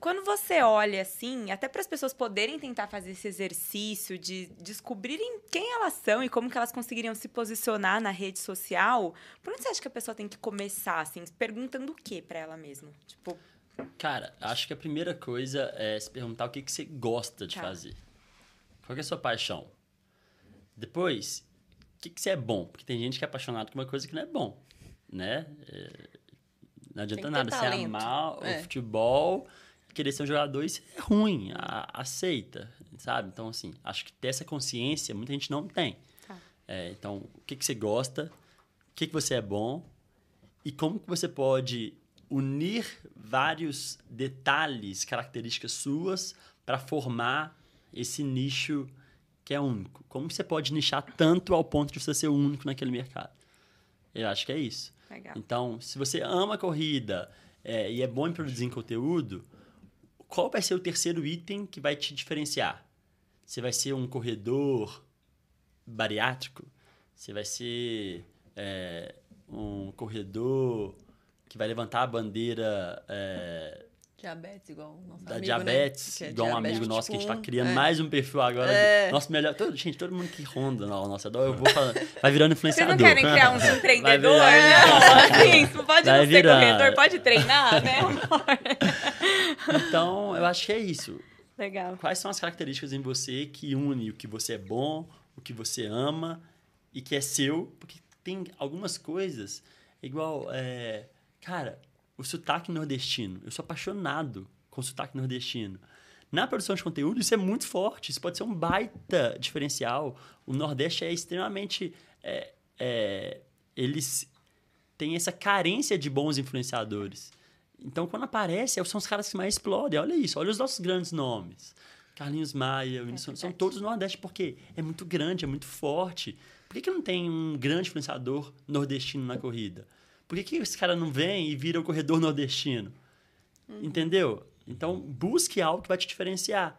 Quando você olha assim, até para as pessoas poderem tentar fazer esse exercício de descobrirem quem elas são e como que elas conseguiriam se posicionar na rede social, por onde você acha que a pessoa tem que começar, assim, perguntando o que para ela mesma? Tipo, Cara, acho que a primeira coisa é se perguntar o que, que você gosta de Tá. fazer. Qual que é a sua paixão? Depois, o que, que você é bom? Porque tem gente que é apaixonado por uma coisa que não é bom, né? É, não adianta nada você talento. amar É. o futebol, querer ser um jogador ser ruim, a- aceita, sabe? Então, assim, acho que ter essa consciência muita gente não tem. Tá. É, então, o que, que você gosta, o que, que você é bom e como que você pode unir vários detalhes, características suas para formar esse nicho que é único. Como você pode nichar tanto ao ponto de você ser único naquele mercado? Eu acho que é isso. legal. Então, se você ama a corrida é, e é bom em produzir conteúdo, qual vai ser o terceiro item que vai te diferenciar? Você vai ser um corredor bariátrico? Você vai ser é, um corredor que vai levantar a bandeira é, Diabetes, igual o nosso da amigo, diabetes, né? Que é igual um diabetes amigo nosso que a gente tá tipo um. criando É. mais um perfil agora. É. Nosso melhor. Todo, gente, todo mundo que ronda ao nosso redor, eu vou falando. Vai virando Vocês influenciador. não querem criar um *laughs* empreendedor? virar- Não, *laughs* assim, isso pode Vai não ser virar. corretor, pode treinar, né, amor? *laughs* Então, eu acho que é isso. Legal. Quais são as características em você que une o que você é bom, o que você ama e que é seu? Porque tem algumas coisas, igual, é, cara, o sotaque nordestino. Eu sou apaixonado com o sotaque nordestino. Na produção de conteúdo, isso é muito forte. Isso pode ser um baita diferencial. O Nordeste é extremamente. é, é, eles têm essa carência de bons influenciadores. Então, quando aparece, são os caras que mais explodem. Olha isso, olha os nossos grandes nomes. Carlinhos Maia, Whindersson, são verdade. todos do Nordeste, porque é muito grande, é muito forte. Por que, que não tem um grande influenciador nordestino na corrida? Por que, que esse cara não vem e vira o corredor nordestino? Entendeu? Então, busque algo que vai te diferenciar.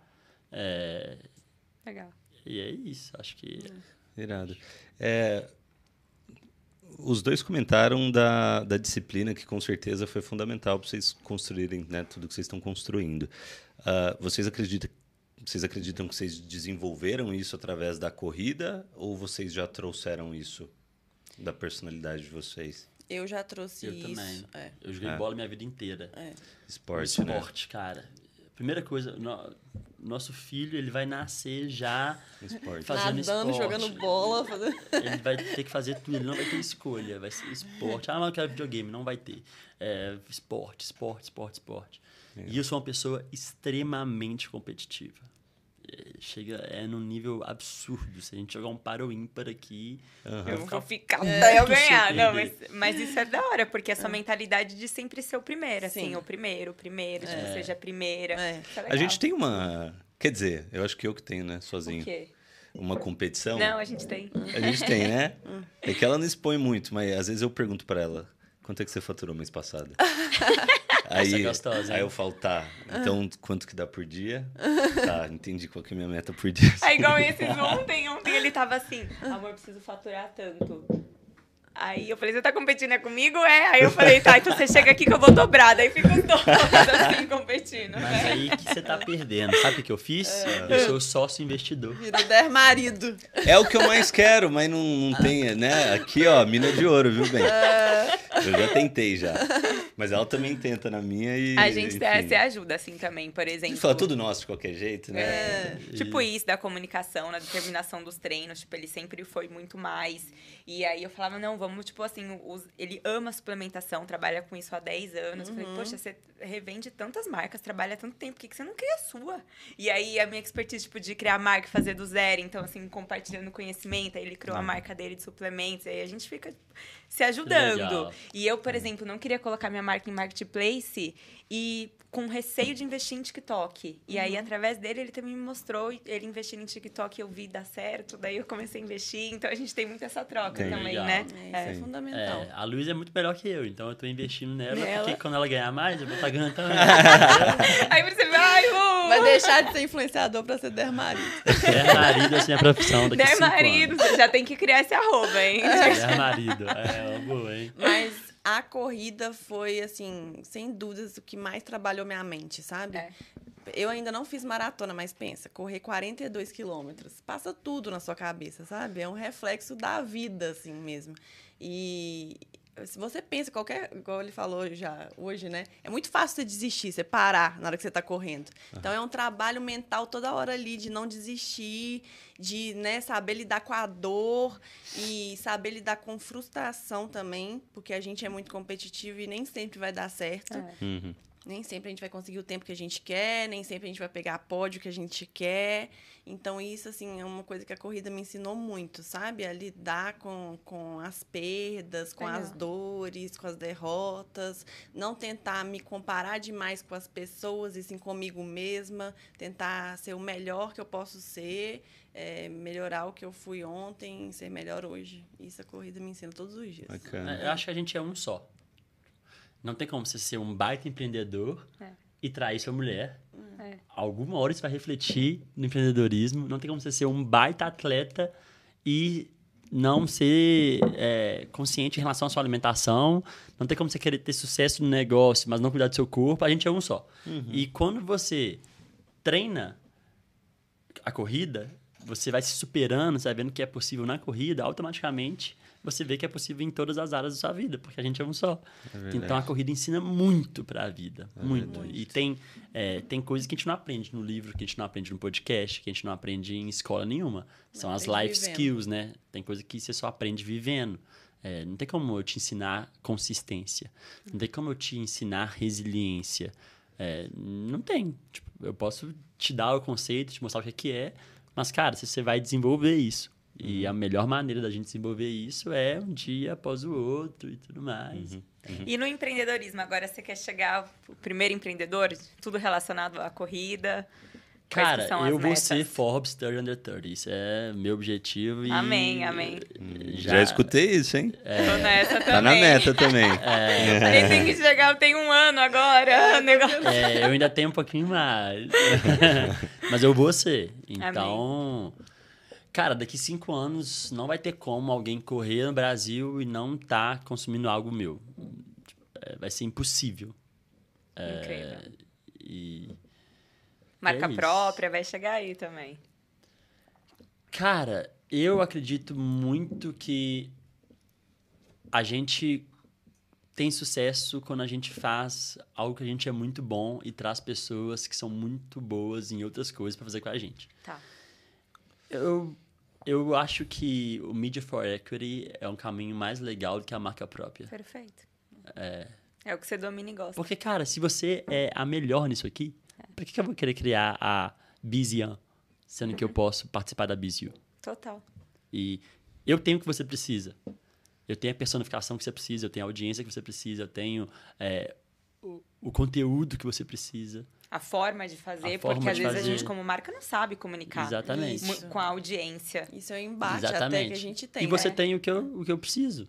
É, Legal. e é isso, acho que... Irado. É, os dois comentaram da, da disciplina, que com certeza foi fundamental para vocês construírem né, tudo que vocês estão construindo. Ah, vocês, acreditam, vocês acreditam que vocês desenvolveram isso através da corrida ou vocês já trouxeram isso da personalidade de vocês? Eu já trouxe Eu isso. também. É, Eu joguei É. bola minha vida inteira. é. Esporte, né? esporte, cara. Primeira coisa, no- nosso filho, ele vai nascer já, Esporte. Fazendo Nadando, esporte. jogando bola. Fazendo... *laughs* ele vai ter que fazer tudo, ele não vai ter escolha, vai ser esporte. Ah, mas eu quero videogame, não vai ter. É, esporte, esporte, esporte, esporte. E eu sou uma pessoa extremamente competitiva. É, Chega, é num nível absurdo. Se a gente jogar um par ou ímpar aqui, Aham. Eu vou ficar É, até eu ganhar. Não, mas, mas isso é da hora, porque essa mentalidade de sempre ser o primeiro, assim, Sim. o primeiro, o primeiro, tipo, É. seja a primeira. É. É A gente tem uma. Quer dizer, eu acho que eu que tenho, né? O Sozinho. quê? Uma competição. Não, a gente tem. A gente tem, né? *laughs* É que ela não expõe muito, mas às vezes eu pergunto pra ela: quanto é que você faturou mês passado? *laughs* aí, Essa é gostosa, aí eu falo, tá, então quanto que dá por dia? Tá, entendi qual que é a minha meta por dia. É igual esses *laughs* ontem, ontem ele tava assim, amor, preciso faturar tanto. Aí eu falei, você tá competindo é comigo? É. Aí eu falei, tá, então você chega aqui que eu vou dobrar. Daí os dois assim competindo. mas né? aí que você tá perdendo. Sabe o que eu fiz? Eu sou sócio investidor. Vira o der marido. É o que eu mais quero, mas não, não tem, né? Aqui, ó, mina de ouro, viu, bem? Eu já tentei já. Mas ela também tenta na minha e. A gente se- enfim. se ajuda assim também, por A exemplo. gente fala tudo nosso de qualquer jeito, né? É. Tipo isso, da comunicação, na determinação dos treinos. Tipo, ele sempre foi muito mais. E aí eu falava, não, vamos, tipo assim, os- ele ama suplementação, trabalha com isso há 10 anos. Eu Falei, poxa, você revende tantas marcas, trabalha tanto tempo, por que, que você não cria a sua? E aí a minha expertise, tipo, de criar marca, fazer do zero, então, assim, compartilhando conhecimento, aí ele criou a marca dele de suplementos, aí a gente fica se ajudando. E eu, por exemplo, não queria colocar minha marca em marketplace e com receio de investir em TikTok. E aí, através dele, ele também me mostrou ele investindo em TikTok, eu vi dar certo, daí eu comecei a investir. Então a gente tem muito essa troca também, Legal. né? É, isso é, Sim. fundamental. É, a Luísa é muito melhor que eu, então eu tô investindo nela, Nela. porque quando ela ganhar mais, eu vou estar ganhando também. *laughs* Aí você vai, ai, Lu! Vai deixar de ser influenciador pra ser der marido. *laughs* É marido, assim, é a profissão daqui a Der cinco marido, anos. você já tem que criar esse arroba, hein? *laughs* É marido, é uma boa, hein? A corrida foi, assim, sem dúvidas, o que mais trabalhou minha mente, sabe? É. Eu ainda não fiz maratona, mas pensa, correr 42 quilômetros, passa tudo na sua cabeça, sabe? É um reflexo da vida, assim mesmo. E se você pensa qualquer, igual ele falou já hoje, né? É muito fácil você desistir, você parar na hora que você tá correndo. Então é um trabalho mental toda hora ali de não desistir, de né, saber lidar com a dor e saber lidar com frustração também, porque a gente é muito competitivo e nem sempre vai dar certo. É. Uhum. Nem sempre a gente vai conseguir o tempo que a gente quer, nem sempre a gente vai pegar pódio que a gente quer. Então, isso, assim, é uma coisa que a corrida me ensinou muito, sabe? A lidar com, com as perdas, com as Legal. dores, com as derrotas. Não tentar me comparar demais com as pessoas, e sim comigo mesma. Tentar ser o melhor que eu posso ser, é, melhorar o que eu fui ontem, ser melhor hoje. Isso a corrida me ensina todos os dias. Bacana. É, Eu acho que a gente é um só. Não tem como você ser um baita empreendedor É. e trair sua mulher. É. Alguma hora isso vai refletir no empreendedorismo. Não tem como você ser um baita atleta e não ser é, consciente em relação à sua alimentação, não tem como você querer ter sucesso no negócio, mas não cuidar do seu corpo, a gente é um só. E quando você treina a corrida, você vai se superando, sabendo que é possível na corrida, automaticamente você vê que é possível em todas as áreas da sua vida, porque a gente é um só. verdade. então a corrida ensina muito para a vida, É muito. E tem, é, tem coisas que a gente não aprende no livro, que a gente não aprende no podcast, que a gente não aprende em escola nenhuma. São as life vivendo. skills, né? Tem coisa que você só aprende vivendo. É, não tem como eu te ensinar consistência. Não tem como eu te ensinar resiliência. É, não tem. Tipo, eu posso te dar o conceito, te mostrar o que é que é, mas, cara, se você vai desenvolver isso. E a melhor maneira da gente desenvolver isso é um dia após o outro e tudo mais. E no empreendedorismo, agora você quer chegar o primeiro empreendedor, tudo relacionado à corrida? Cara, eu vou ser Forbes 30 Under 30. Isso é meu objetivo. E Amém, amém. Já, escutei isso, hein? Tô nessa também. Tá na meta também. *laughs* *laughs* Falei, tem que chegar, eu tenho um ano agora. *laughs* negócio. É, eu ainda tenho um pouquinho mais. Mas eu vou ser. Então, cara, daqui cinco anos não vai ter como alguém correr no Brasil e não tá consumindo algo meu. É, vai ser impossível. Incrível. E, Marca é própria, vai chegar aí também. cara, eu acredito muito que a gente tem sucesso quando a gente faz algo que a gente é muito bom e traz pessoas que são muito boas em outras coisas para fazer com a gente. Tá. Eu, eu acho que o Media for Equity é um caminho mais legal do que a marca própria. Perfeito. É. o que você domina e gosta. Porque, cara, se você é a melhor nisso aqui, por que, que eu vou querer criar a Bizian, sendo que eu posso participar da Biziu? Total. E eu tenho o que você precisa. Eu tenho a personificação que você precisa, eu tenho a audiência que você precisa, eu tenho é, o, o conteúdo que você precisa. A forma de fazer, A porque às vezes a fazer. gente, como marca, não sabe comunicar Exatamente. mu- com a audiência. Isso é o embate até Exatamente. que a gente tem. e você né? tem o que, eu, o que eu preciso.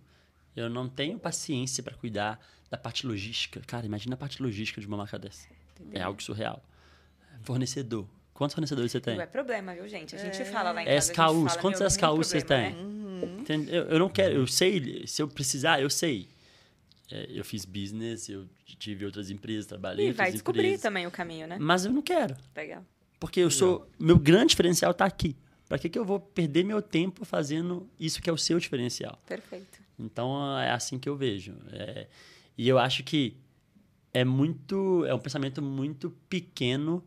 Eu não tenho paciência para cuidar da parte logística. Cara, imagina a parte logística de uma marca dessa. É algo surreal. Fornecedor. Quantos fornecedores você tem? Não é problema, viu, gente? A gente fala lá em É casa. a SKUs. fala, Quantos SKUs problema, têm? né? Entende? Eu, eu não quero, eu sei, se eu precisar, eu sei. É, eu fiz business, eu tive outras empresas, trabalhei E em vai descobrir empresas. também o caminho, né? Mas eu não quero. Legal. Porque eu sou. Meu grande diferencial tá aqui. Pra que, que eu vou perder meu tempo fazendo isso que é o seu diferencial? Perfeito. Então é assim que eu vejo. É, e eu acho que é muito. É um pensamento muito pequeno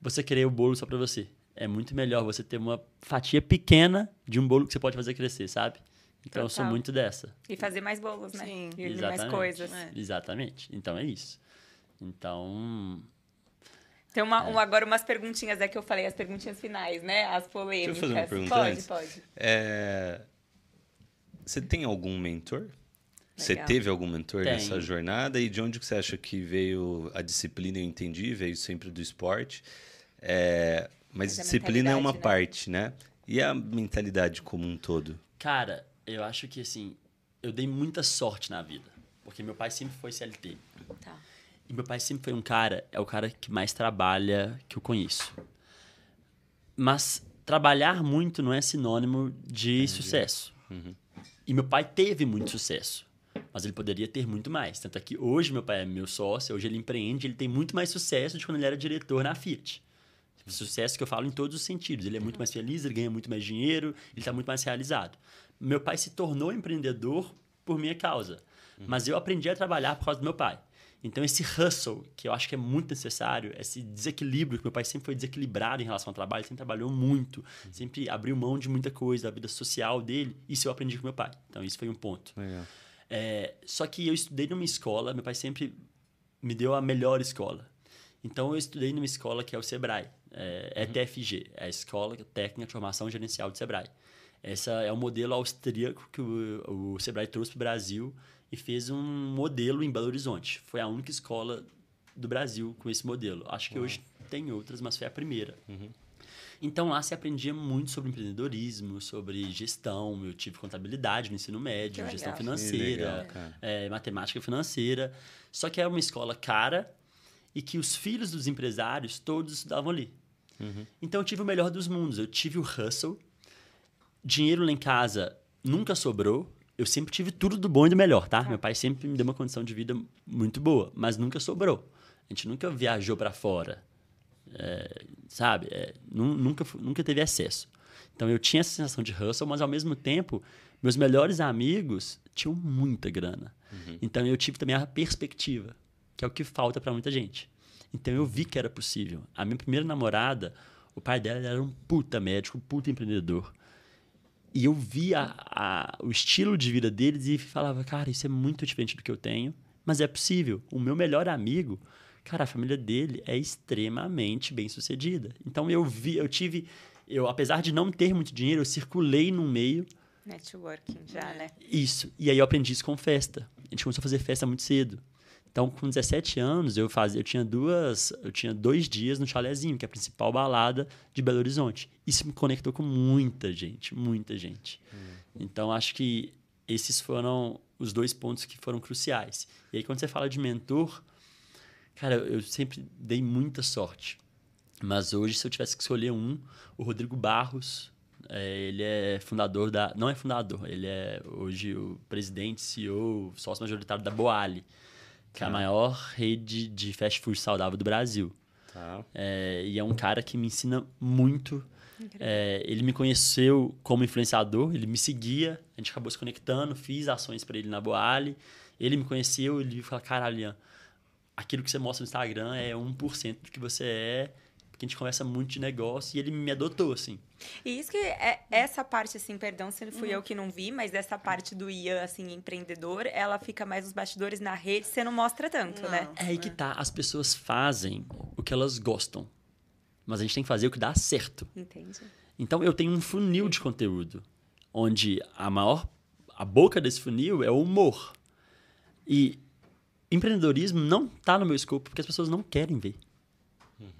você querer o bolo só pra você. É muito melhor você ter uma fatia pequena de um bolo que você pode fazer crescer, sabe? Então eu sou Total. muito dessa. E fazer mais bolos, né? Sim. E mais Exatamente. coisas. É. Exatamente. Então é isso. Então. Tem uma, um- agora umas perguntinhas, é que eu falei, as perguntinhas finais, né? As polêmicas. fazer uma pergunta pode, antes? pode. É, Você tem algum mentor? Você Legal. teve algum mentor Tenho. nessa jornada? E de onde que você acha que veio a disciplina? Eu entendi, veio sempre do esporte. É, Mas, Mas a disciplina é uma né? parte, né? E a mentalidade como um todo? Cara, eu acho que assim, eu dei muita sorte na vida. Porque meu pai sempre foi CLT. Tá. E meu pai sempre foi um cara, é o cara que mais trabalha que eu conheço. Mas trabalhar muito não é sinônimo de sucesso. E meu pai teve muito sucesso. Mas ele poderia ter muito mais. Tanto é que hoje meu pai é meu sócio, hoje ele empreende, ele tem muito mais sucesso de quando ele era diretor na Fiat. Sucesso que eu falo em todos os sentidos. Ele é muito mais feliz, ele ganha muito mais dinheiro, ele está muito mais realizado. Meu pai se tornou empreendedor por minha causa. Mas eu aprendi a trabalhar por causa do meu pai. Então, esse hustle, que eu acho que é muito necessário, esse desequilíbrio, que meu pai sempre foi desequilibrado em relação ao trabalho, sempre trabalhou muito, sempre abriu mão de muita coisa, da vida social dele, isso eu aprendi com meu pai. Então, isso foi um ponto. É, só que eu estudei numa escola, meu pai sempre me deu a melhor escola. Então eu estudei numa escola que é o Sebrae, é, ETFG, é a Escola Técnica de Formação Gerencial do Sebrae. Essa é o modelo austríaco que o, o Sebrae trouxe para o Brasil e fez um modelo em Belo Horizonte. Foi a única escola do Brasil com esse modelo. Acho que hoje tem outras, mas foi a primeira. Então lá se aprendia muito sobre empreendedorismo, sobre gestão. Eu tive contabilidade no ensino médio, Que gestão legal. financeira, legal, é, matemática financeira. Só que era uma escola cara e que os filhos dos empresários todos estudavam ali. Então eu tive o melhor dos mundos. Eu tive o hustle, dinheiro lá em casa nunca sobrou. Eu sempre tive tudo do bom e do melhor, tá? Meu pai sempre me deu uma condição de vida muito boa, mas nunca sobrou. A gente nunca viajou para fora, é, sabe? É, nu- nunca, nunca teve acesso. Então eu tinha essa sensação de hustle, mas ao mesmo tempo, meus melhores amigos tinham muita grana. Então eu tive também a perspectiva, que é o que falta para muita gente. Então eu vi que era possível. A minha primeira namorada, o pai dela era um puta médico, um puta empreendedor. E eu via a- o estilo de vida deles e falava, cara, isso é muito diferente do que eu tenho, mas é possível. O meu melhor amigo, cara, a família dele é extremamente bem sucedida. Então eu vi, eu tive, eu apesar de não ter muito dinheiro, eu circulei no meio Networking já, né? isso. E aí eu aprendi isso com festa. A gente começou a fazer festa muito cedo. Então, com 17 anos, eu fazia, eu tinha duas, eu tinha dois dias no Chalézinho, que é a principal balada de Belo Horizonte. Isso me conectou com muita gente, muita gente. Então, acho que esses foram os dois pontos que foram cruciais. E aí, quando você fala de mentor, cara, eu sempre dei muita sorte. Mas hoje, se eu tivesse que escolher um, o Rodrigo Barros, é, ele é fundador da. Não é fundador, ele é hoje o presidente, CEO, sócio majoritário da Boali, que é a maior rede de fast food saudável do Brasil. Tá. É, e é um cara que me ensina muito. É, ele me conheceu como influenciador, ele me seguia, a gente acabou se conectando, fiz ações para ele na Boali. Ele me conheceu, ele falou: caralho, Ian, aquilo que você mostra no Instagram é 1% do que você é, porque a gente conversa muito de negócio e ele me adotou, assim. E isso que é essa parte, assim, perdão se fui eu que não vi, mas essa parte do Ian, assim, empreendedor, ela fica mais nos bastidores na rede, você não mostra tanto, Não. né? É aí que tá, as pessoas fazem o que elas gostam, mas a gente tem que fazer o que dá certo. Entendi. Então eu tenho um funil de conteúdo, onde a maior a boca desse funil é o humor. E empreendedorismo não tá no meu escopo porque as pessoas não querem ver.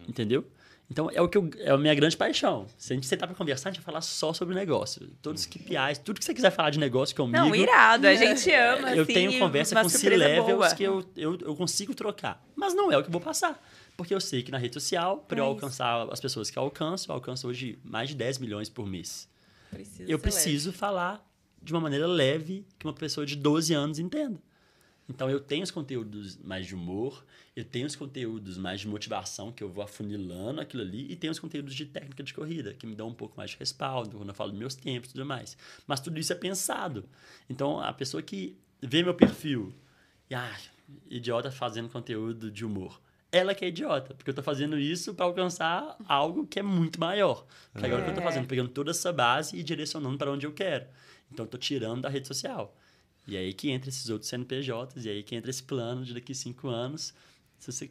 Entendeu? Então é o que eu, é a minha grande paixão. Se a gente sentar para conversar, a gente vai falar só sobre negócio. Todos os KPIs, tudo que você quiser falar de negócio comigo. Não, irado, a gente ama, eu assim, tenho conversa com C-levels que eu, eu, eu consigo trocar. Mas não é o que eu vou passar. Porque eu sei que na rede social, para eu É isso. alcançar as pessoas que eu alcanço, eu alcanço hoje mais de 10 milhões por mês. Precisa eu preciso falar de uma maneira leve que uma pessoa de 12 anos entenda. Então eu tenho os conteúdos mais de humor, eu tenho os conteúdos mais de motivação, que eu vou afunilando aquilo ali, e tenho os conteúdos de técnica de corrida, que me dão um pouco mais de respaldo, quando eu falo dos meus tempos e tudo mais. Mas tudo isso é pensado. Então a pessoa que vê meu perfil e, ah, idiota fazendo conteúdo de humor. Ela que é idiota, porque eu tô fazendo isso para alcançar algo que é muito maior. Que agora o que eu tô É. fazendo, pegando toda essa base e direcionando para onde eu quero. Então eu tô tirando da rede social. E aí que entra esses outros CNPJs, e aí que entra esse plano de daqui cinco anos. Se você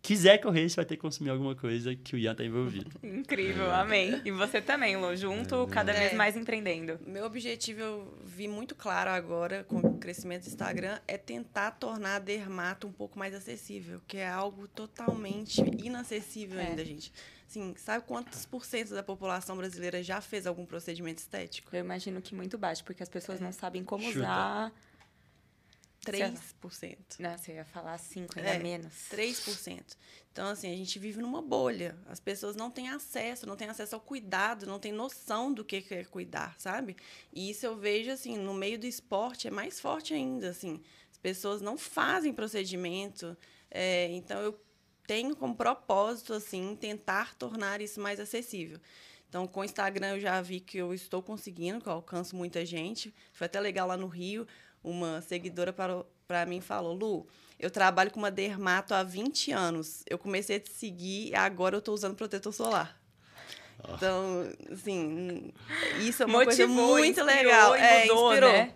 quiser correr, você vai ter que consumir alguma coisa que o Ian tá envolvido. *laughs* Incrível, amém. E você também, Lu, junto, cada vez É. mais empreendendo. Meu objetivo, eu vi muito claro agora com o crescimento do Instagram, é tentar tornar a dermato um pouco mais acessível, que é algo totalmente inacessível É. ainda, gente. Assim, sabe quantos por cento da população brasileira já fez algum procedimento estético? Eu imagino que muito baixo, porque as pessoas não sabem como Chuta. usar. 3%. Não, você ia falar 5, ainda É, menos. 3%. Então, assim, a gente vive numa bolha. As pessoas não têm acesso, não têm acesso ao cuidado, não têm noção do que que é cuidar, sabe? E isso eu vejo, assim, no meio do esporte é mais forte ainda, assim. As pessoas não fazem procedimento. é, então, eu tenho como propósito, assim, tentar tornar isso mais acessível. Então, com o Instagram eu já vi que eu estou conseguindo, que eu alcanço muita gente. Foi até legal lá no Rio, uma seguidora para mim falou, Lu, eu trabalho com uma dermato há 20 anos. Eu comecei a te seguir e agora eu estou usando protetor solar. Então, assim, isso é uma coisa Motivou, muito inspirou legal. e é, mudou, inspirou. né?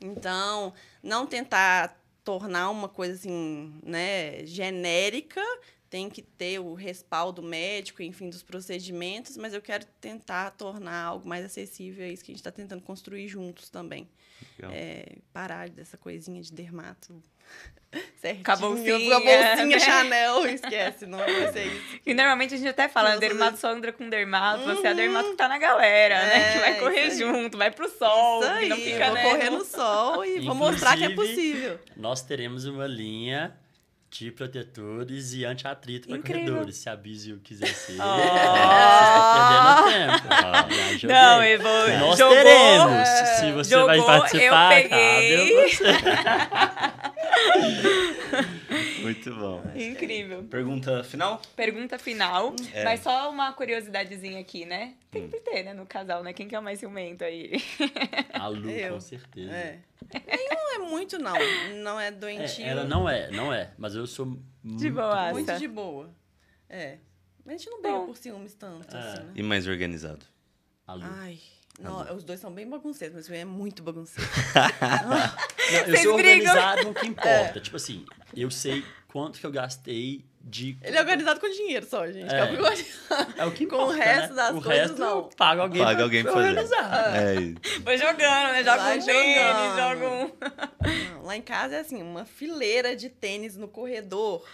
Então, não tentar tornar uma coisa assim, né, genérica, tem que ter o respaldo médico, enfim, dos procedimentos, mas eu quero tentar tornar algo mais acessível, é isso que a gente está tentando construir juntos também. É, parar dessa coisinha de dermato. Certinho, Com a bolsinha, com a bolsinha né? Chanel, *laughs* esquece, não vai ser isso. E normalmente a gente até fala, Nossa, dermato só anda com dermato, você é a dermato que tá na galera, né? É, Que vai correr isso aí. junto, vai pro sol, isso aí, não fica, vou né? correr no sol e vou mostrar que é Inclusive, possível. Nós teremos uma linha de protetores e anti-atrito para corredores, se a Bizio quiser ser. Oh. Vocês estão perdendo tempo. Já joguei. Não, eu vou. Nós jogou, teremos. Se você jogou, vai participar, eu peguei. cabe a você. *laughs* Muito bom. Incrível. Pergunta final? Pergunta final. É. Mas só uma curiosidadezinha aqui, né? Tem que ter, né? No casal, né? Quem que é o mais ciumento aí? *laughs* A Lu, Eu. com certeza. É. Nenhum é muito, não. Não é É, doentio. ela não é, não é. Mas eu sou muito boaça. Muito de boa. É. Mas a gente não briga por ciúmes tanto, É. assim, né? E mais organizado. A Lu. Ai. Não, os dois são bem bagunceiros, mas o é muito bagunceiro. *laughs* Não, eu Vocês sou brigam. organizado no que importa. Tipo assim, eu sei quanto que eu gastei de. Ele é organizado com dinheiro só, gente. É. É. o que. É o que com o importa, resto né? das o coisas, resto não. eu pago alguém Paga pra, alguém pra fazer. organizar. É isso. Vou jogando, né? Joga Vai um tênis, joga um. Lá em casa é assim, uma fileira de tênis no corredor.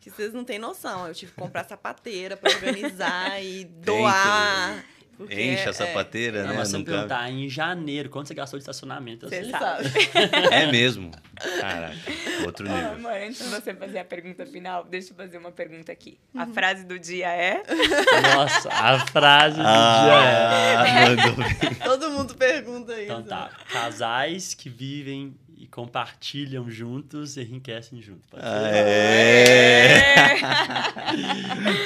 Que vocês não têm noção. Eu tive que comprar sapateira pra organizar e doar. Porque Enche a é- sapateira, Não, né? mas se Não me cabe. perguntar em janeiro quanto você gastou de estacionamento, eu Você sabe. *laughs* É mesmo. Caraca, outro nível. amor, antes de você fazer a pergunta final, deixa eu fazer uma pergunta aqui. A Uhum. frase do dia é. Nossa, a frase do dia é. Ah, mandou bem. Todo mundo pergunta isso. Então tá. Casais que vivem compartilham juntos e enriquecem juntos. Ser? Aê!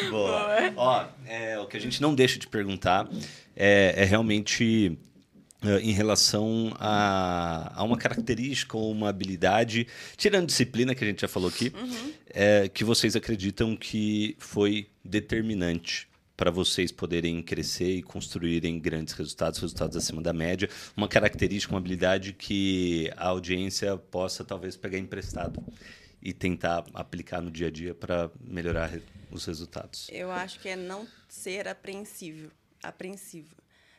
*laughs* Boa. Ó, é, o que a gente não deixa de perguntar é, é realmente é, em relação a, a uma característica ou uma habilidade, tirando disciplina, que a gente já falou aqui, é, que vocês acreditam que foi determinante para vocês poderem crescer e construírem grandes resultados, resultados acima da média, uma característica, uma habilidade que a audiência possa talvez pegar emprestado e tentar aplicar no dia a dia para melhorar os resultados. Eu acho que é não ser apreensivo. apreensivo.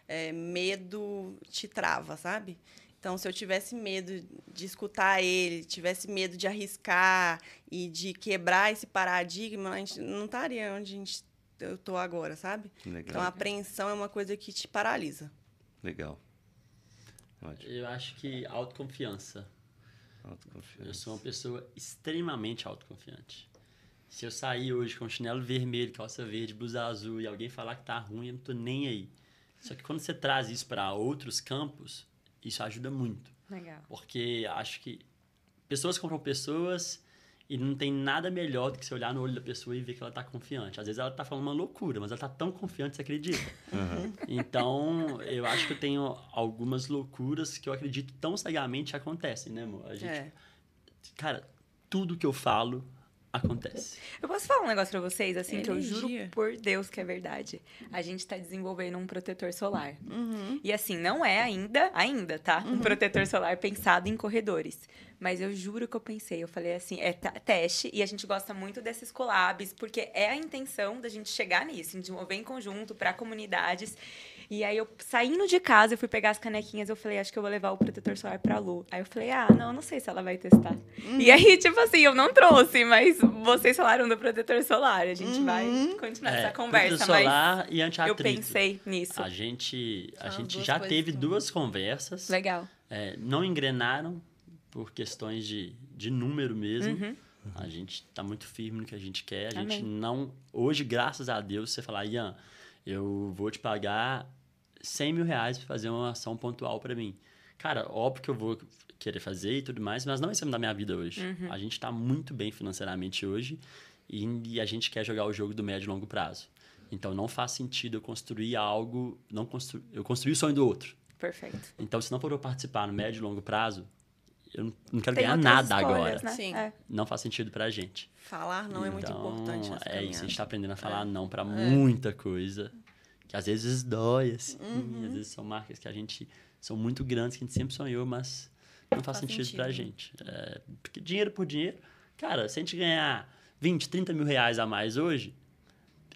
É, medo te trava, sabe? Então, se eu tivesse medo de escutar ele, tivesse medo de arriscar e de quebrar esse paradigma, a gente não estaria onde a gente, eu estou agora, sabe? Legal. Então, a apreensão é uma coisa que te paralisa. Legal. Ótimo. Eu acho que autoconfiança. Eu Autoconfiança. sou uma pessoa extremamente autoconfiante. Se eu sair hoje com chinelo vermelho, calça verde, blusa azul e alguém falar que tá ruim, eu não tô nem aí. Só que quando você traz isso para outros campos, isso ajuda muito. Legal. Porque acho que pessoas compram pessoas e não tem nada melhor do que você olhar no olho da pessoa e ver que ela tá confiante. Às vezes ela tá falando uma loucura, mas ela tá tão confiante que você acredita. Então, eu acho que eu tenho algumas loucuras que eu acredito tão cegamente que acontecem, né, amor? A gente, É. Cara, tudo que eu falo acontece. Eu posso falar um negócio pra vocês, assim, É que eu juro por Deus que é verdade. A gente tá desenvolvendo um protetor solar. Uhum. E assim, não é ainda, ainda, tá? Um protetor solar pensado em corredores. Mas eu juro que eu pensei, eu falei assim, é teste, e a gente gosta muito desses collabs, porque é a intenção da gente chegar nisso, desenvolver em conjunto para comunidades. E aí eu saindo de casa, eu fui pegar as canequinhas, eu falei, acho que eu vou levar o protetor solar pra Lu. Aí eu falei, ah, não, não sei se ela vai testar. E aí, tipo assim, eu não trouxe, mas vocês falaram do protetor solar. A gente vai continuar essa conversa, protetor mas solar e eu antiatrito. pensei nisso. A gente, a gente já teve que- duas conversas. Legal. É, não engrenaram por questões de, de número mesmo. Uhum. A gente tá muito firme no que a gente quer. A Amém. gente não. Hoje, graças a Deus, você falar, Ian, eu vou te pagar 100 mil reais pra fazer uma ação pontual para mim. Cara, óbvio que eu vou querer fazer e tudo mais, mas não vai ser da minha vida hoje. Uhum. A gente tá muito bem financeiramente hoje e, e a gente quer jogar o jogo do médio e longo prazo. Então não faz sentido eu construir algo. Não constru... Eu construir o sonho do outro. Perfeito. Então, se não for eu participar no médio e longo prazo, eu não- não quero Tem ganhar nada agora. Né? Sim. É. Não faz sentido pra gente. Falar não é muito Então, importante nessa É isso, a gente tá aprendendo a falar não pra muita coisa. Que às vezes dói, assim. Uhum. Às vezes são marcas que a gente. São muito grandes, que a gente sempre sonhou, mas não faz, Faz sentido, sentido. pra gente. É, porque dinheiro por dinheiro. Cara, se a gente ganhar 20, 30 mil reais a mais hoje,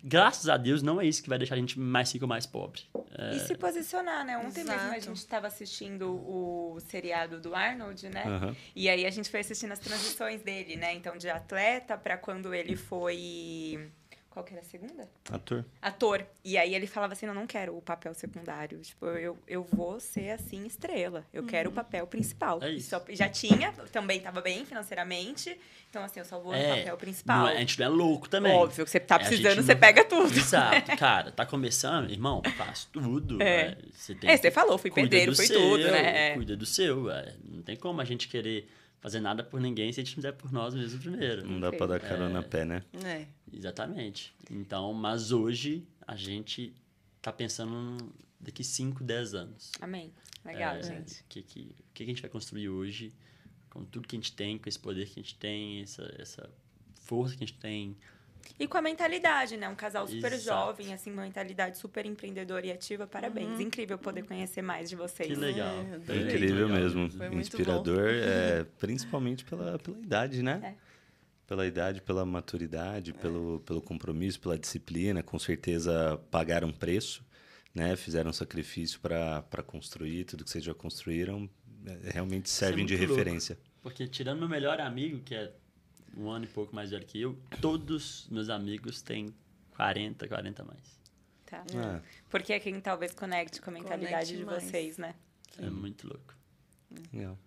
graças a Deus não é isso que vai deixar a gente mais rico ou mais pobre. É, E se posicionar, né? Ontem mesmo a Exato. gente estava assistindo o seriado do Arnold, né? Aham. E aí a gente foi assistindo as transições dele, né? Então, de atleta para quando ele foi Qual que era a segunda? Ator. Ator. E aí ele falava assim: não, não quero o papel secundário. Tipo, eu, eu vou ser assim, estrela. Eu quero o papel principal. É isso. só- já tinha, também tava bem financeiramente. Então, assim, eu só vou no É, papel não principal. é- a gente não é louco também. Óbvio que você tá É, precisando, não- você pega tudo. Exato, *laughs* cara, tá começando, irmão, faz tudo. É. é, Você tem É, que- você falou, fui pedreiro, fui seu, tudo, né? Cuida do seu. Não tem como a gente querer fazer nada por ninguém se a gente não der por nós mesmos primeiro. Não dá pra dar carona a pé, né? É. Exatamente. Então, mas hoje a gente tá pensando daqui 5, 10 anos. Amém. Legal, É, gente. O que, que que a gente vai construir hoje, com tudo que a gente tem, com esse poder que a gente tem, essa, essa força que a gente tem. E com a mentalidade, né? Um casal super Exato. jovem, assim, uma mentalidade super empreendedora e ativa. Parabéns. Incrível poder conhecer mais de vocês. Que legal. É, adorei. Incrível legal. mesmo. Foi muito Inspirador, é, *laughs* principalmente pela, pela idade, né? É. Pela idade, pela maturidade, pelo, pelo compromisso, pela disciplina. Com certeza pagaram preço, né? Fizeram sacrifício para construir tudo que vocês já construíram. é, Realmente servem de louco. referência. Porque tirando meu melhor amigo, que é um ano e pouco mais velho que eu, todos meus amigos têm 40, 40 a mais. Tá. Ah, Porque é quem talvez conecte com a mentalidade Conecte de mais. vocês, né? É muito louco. legal.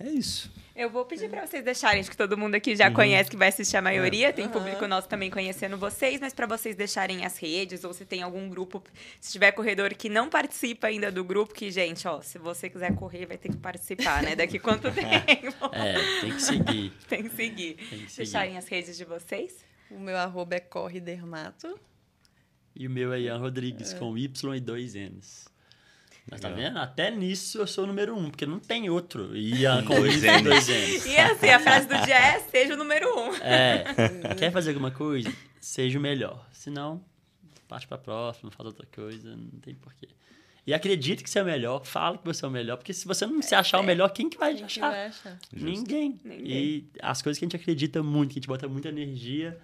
É isso. Eu vou pedir pra vocês deixarem, acho que todo mundo aqui já conhece, que vai assistir a maioria, tem Aham. público nosso também conhecendo vocês, mas pra vocês deixarem as redes, ou se tem algum grupo, se tiver corredor que não participa ainda do grupo, que, gente, ó, se você quiser correr, vai ter que participar, né? Daqui quanto *laughs* tempo? É, tem que seguir. *laughs* tem que seguir. Tem que seguir. Deixarem as redes de vocês. O meu arroba é Corre Dermato. E o meu é Ian Rodrigues, com Y e dois N's. Mas tá Legal. vendo? Até nisso eu sou o número um, porque não tem outro. Ian com *laughs* Dois Y e N's. dois N's. E assim, a frase do dia é, seja o número um. É, *laughs* quer fazer alguma coisa? Seja o melhor. Se não, parte pra próxima, faz outra coisa, não tem porquê. E acredite que você é o melhor, fala que você é o melhor, porque se você não se achar o melhor, quem que vai Quem que achar? vai achar? Ninguém. Ninguém. E as coisas que a gente acredita muito, que a gente bota muita energia,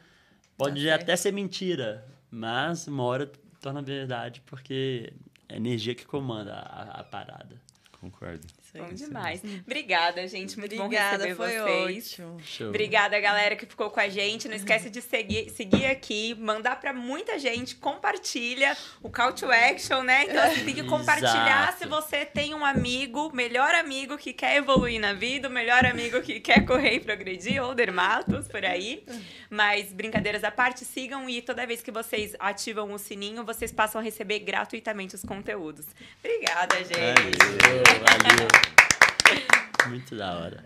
pode Tá até ser mentira, mas uma hora torna verdade, porque é a energia que comanda a, a parada. Concordo. Isso. Bom demais. Obrigada, gente. Muito Obrigada, bom receber foi vocês. ótimo. Obrigada, galera, que ficou com a gente. Não esquece de seguir, seguir aqui, mandar pra muita gente, compartilha o call to action, né? Então, assim, tem que *laughs* compartilhar Exato. se você tem um amigo, melhor amigo que quer evoluir na vida, o melhor amigo que quer correr e progredir, ou dermatos por aí. Mas, brincadeiras à parte, sigam e toda vez que vocês ativam o sininho, vocês passam a receber gratuitamente os conteúdos. Obrigada, gente. Valeu, valeu. Muito da hora.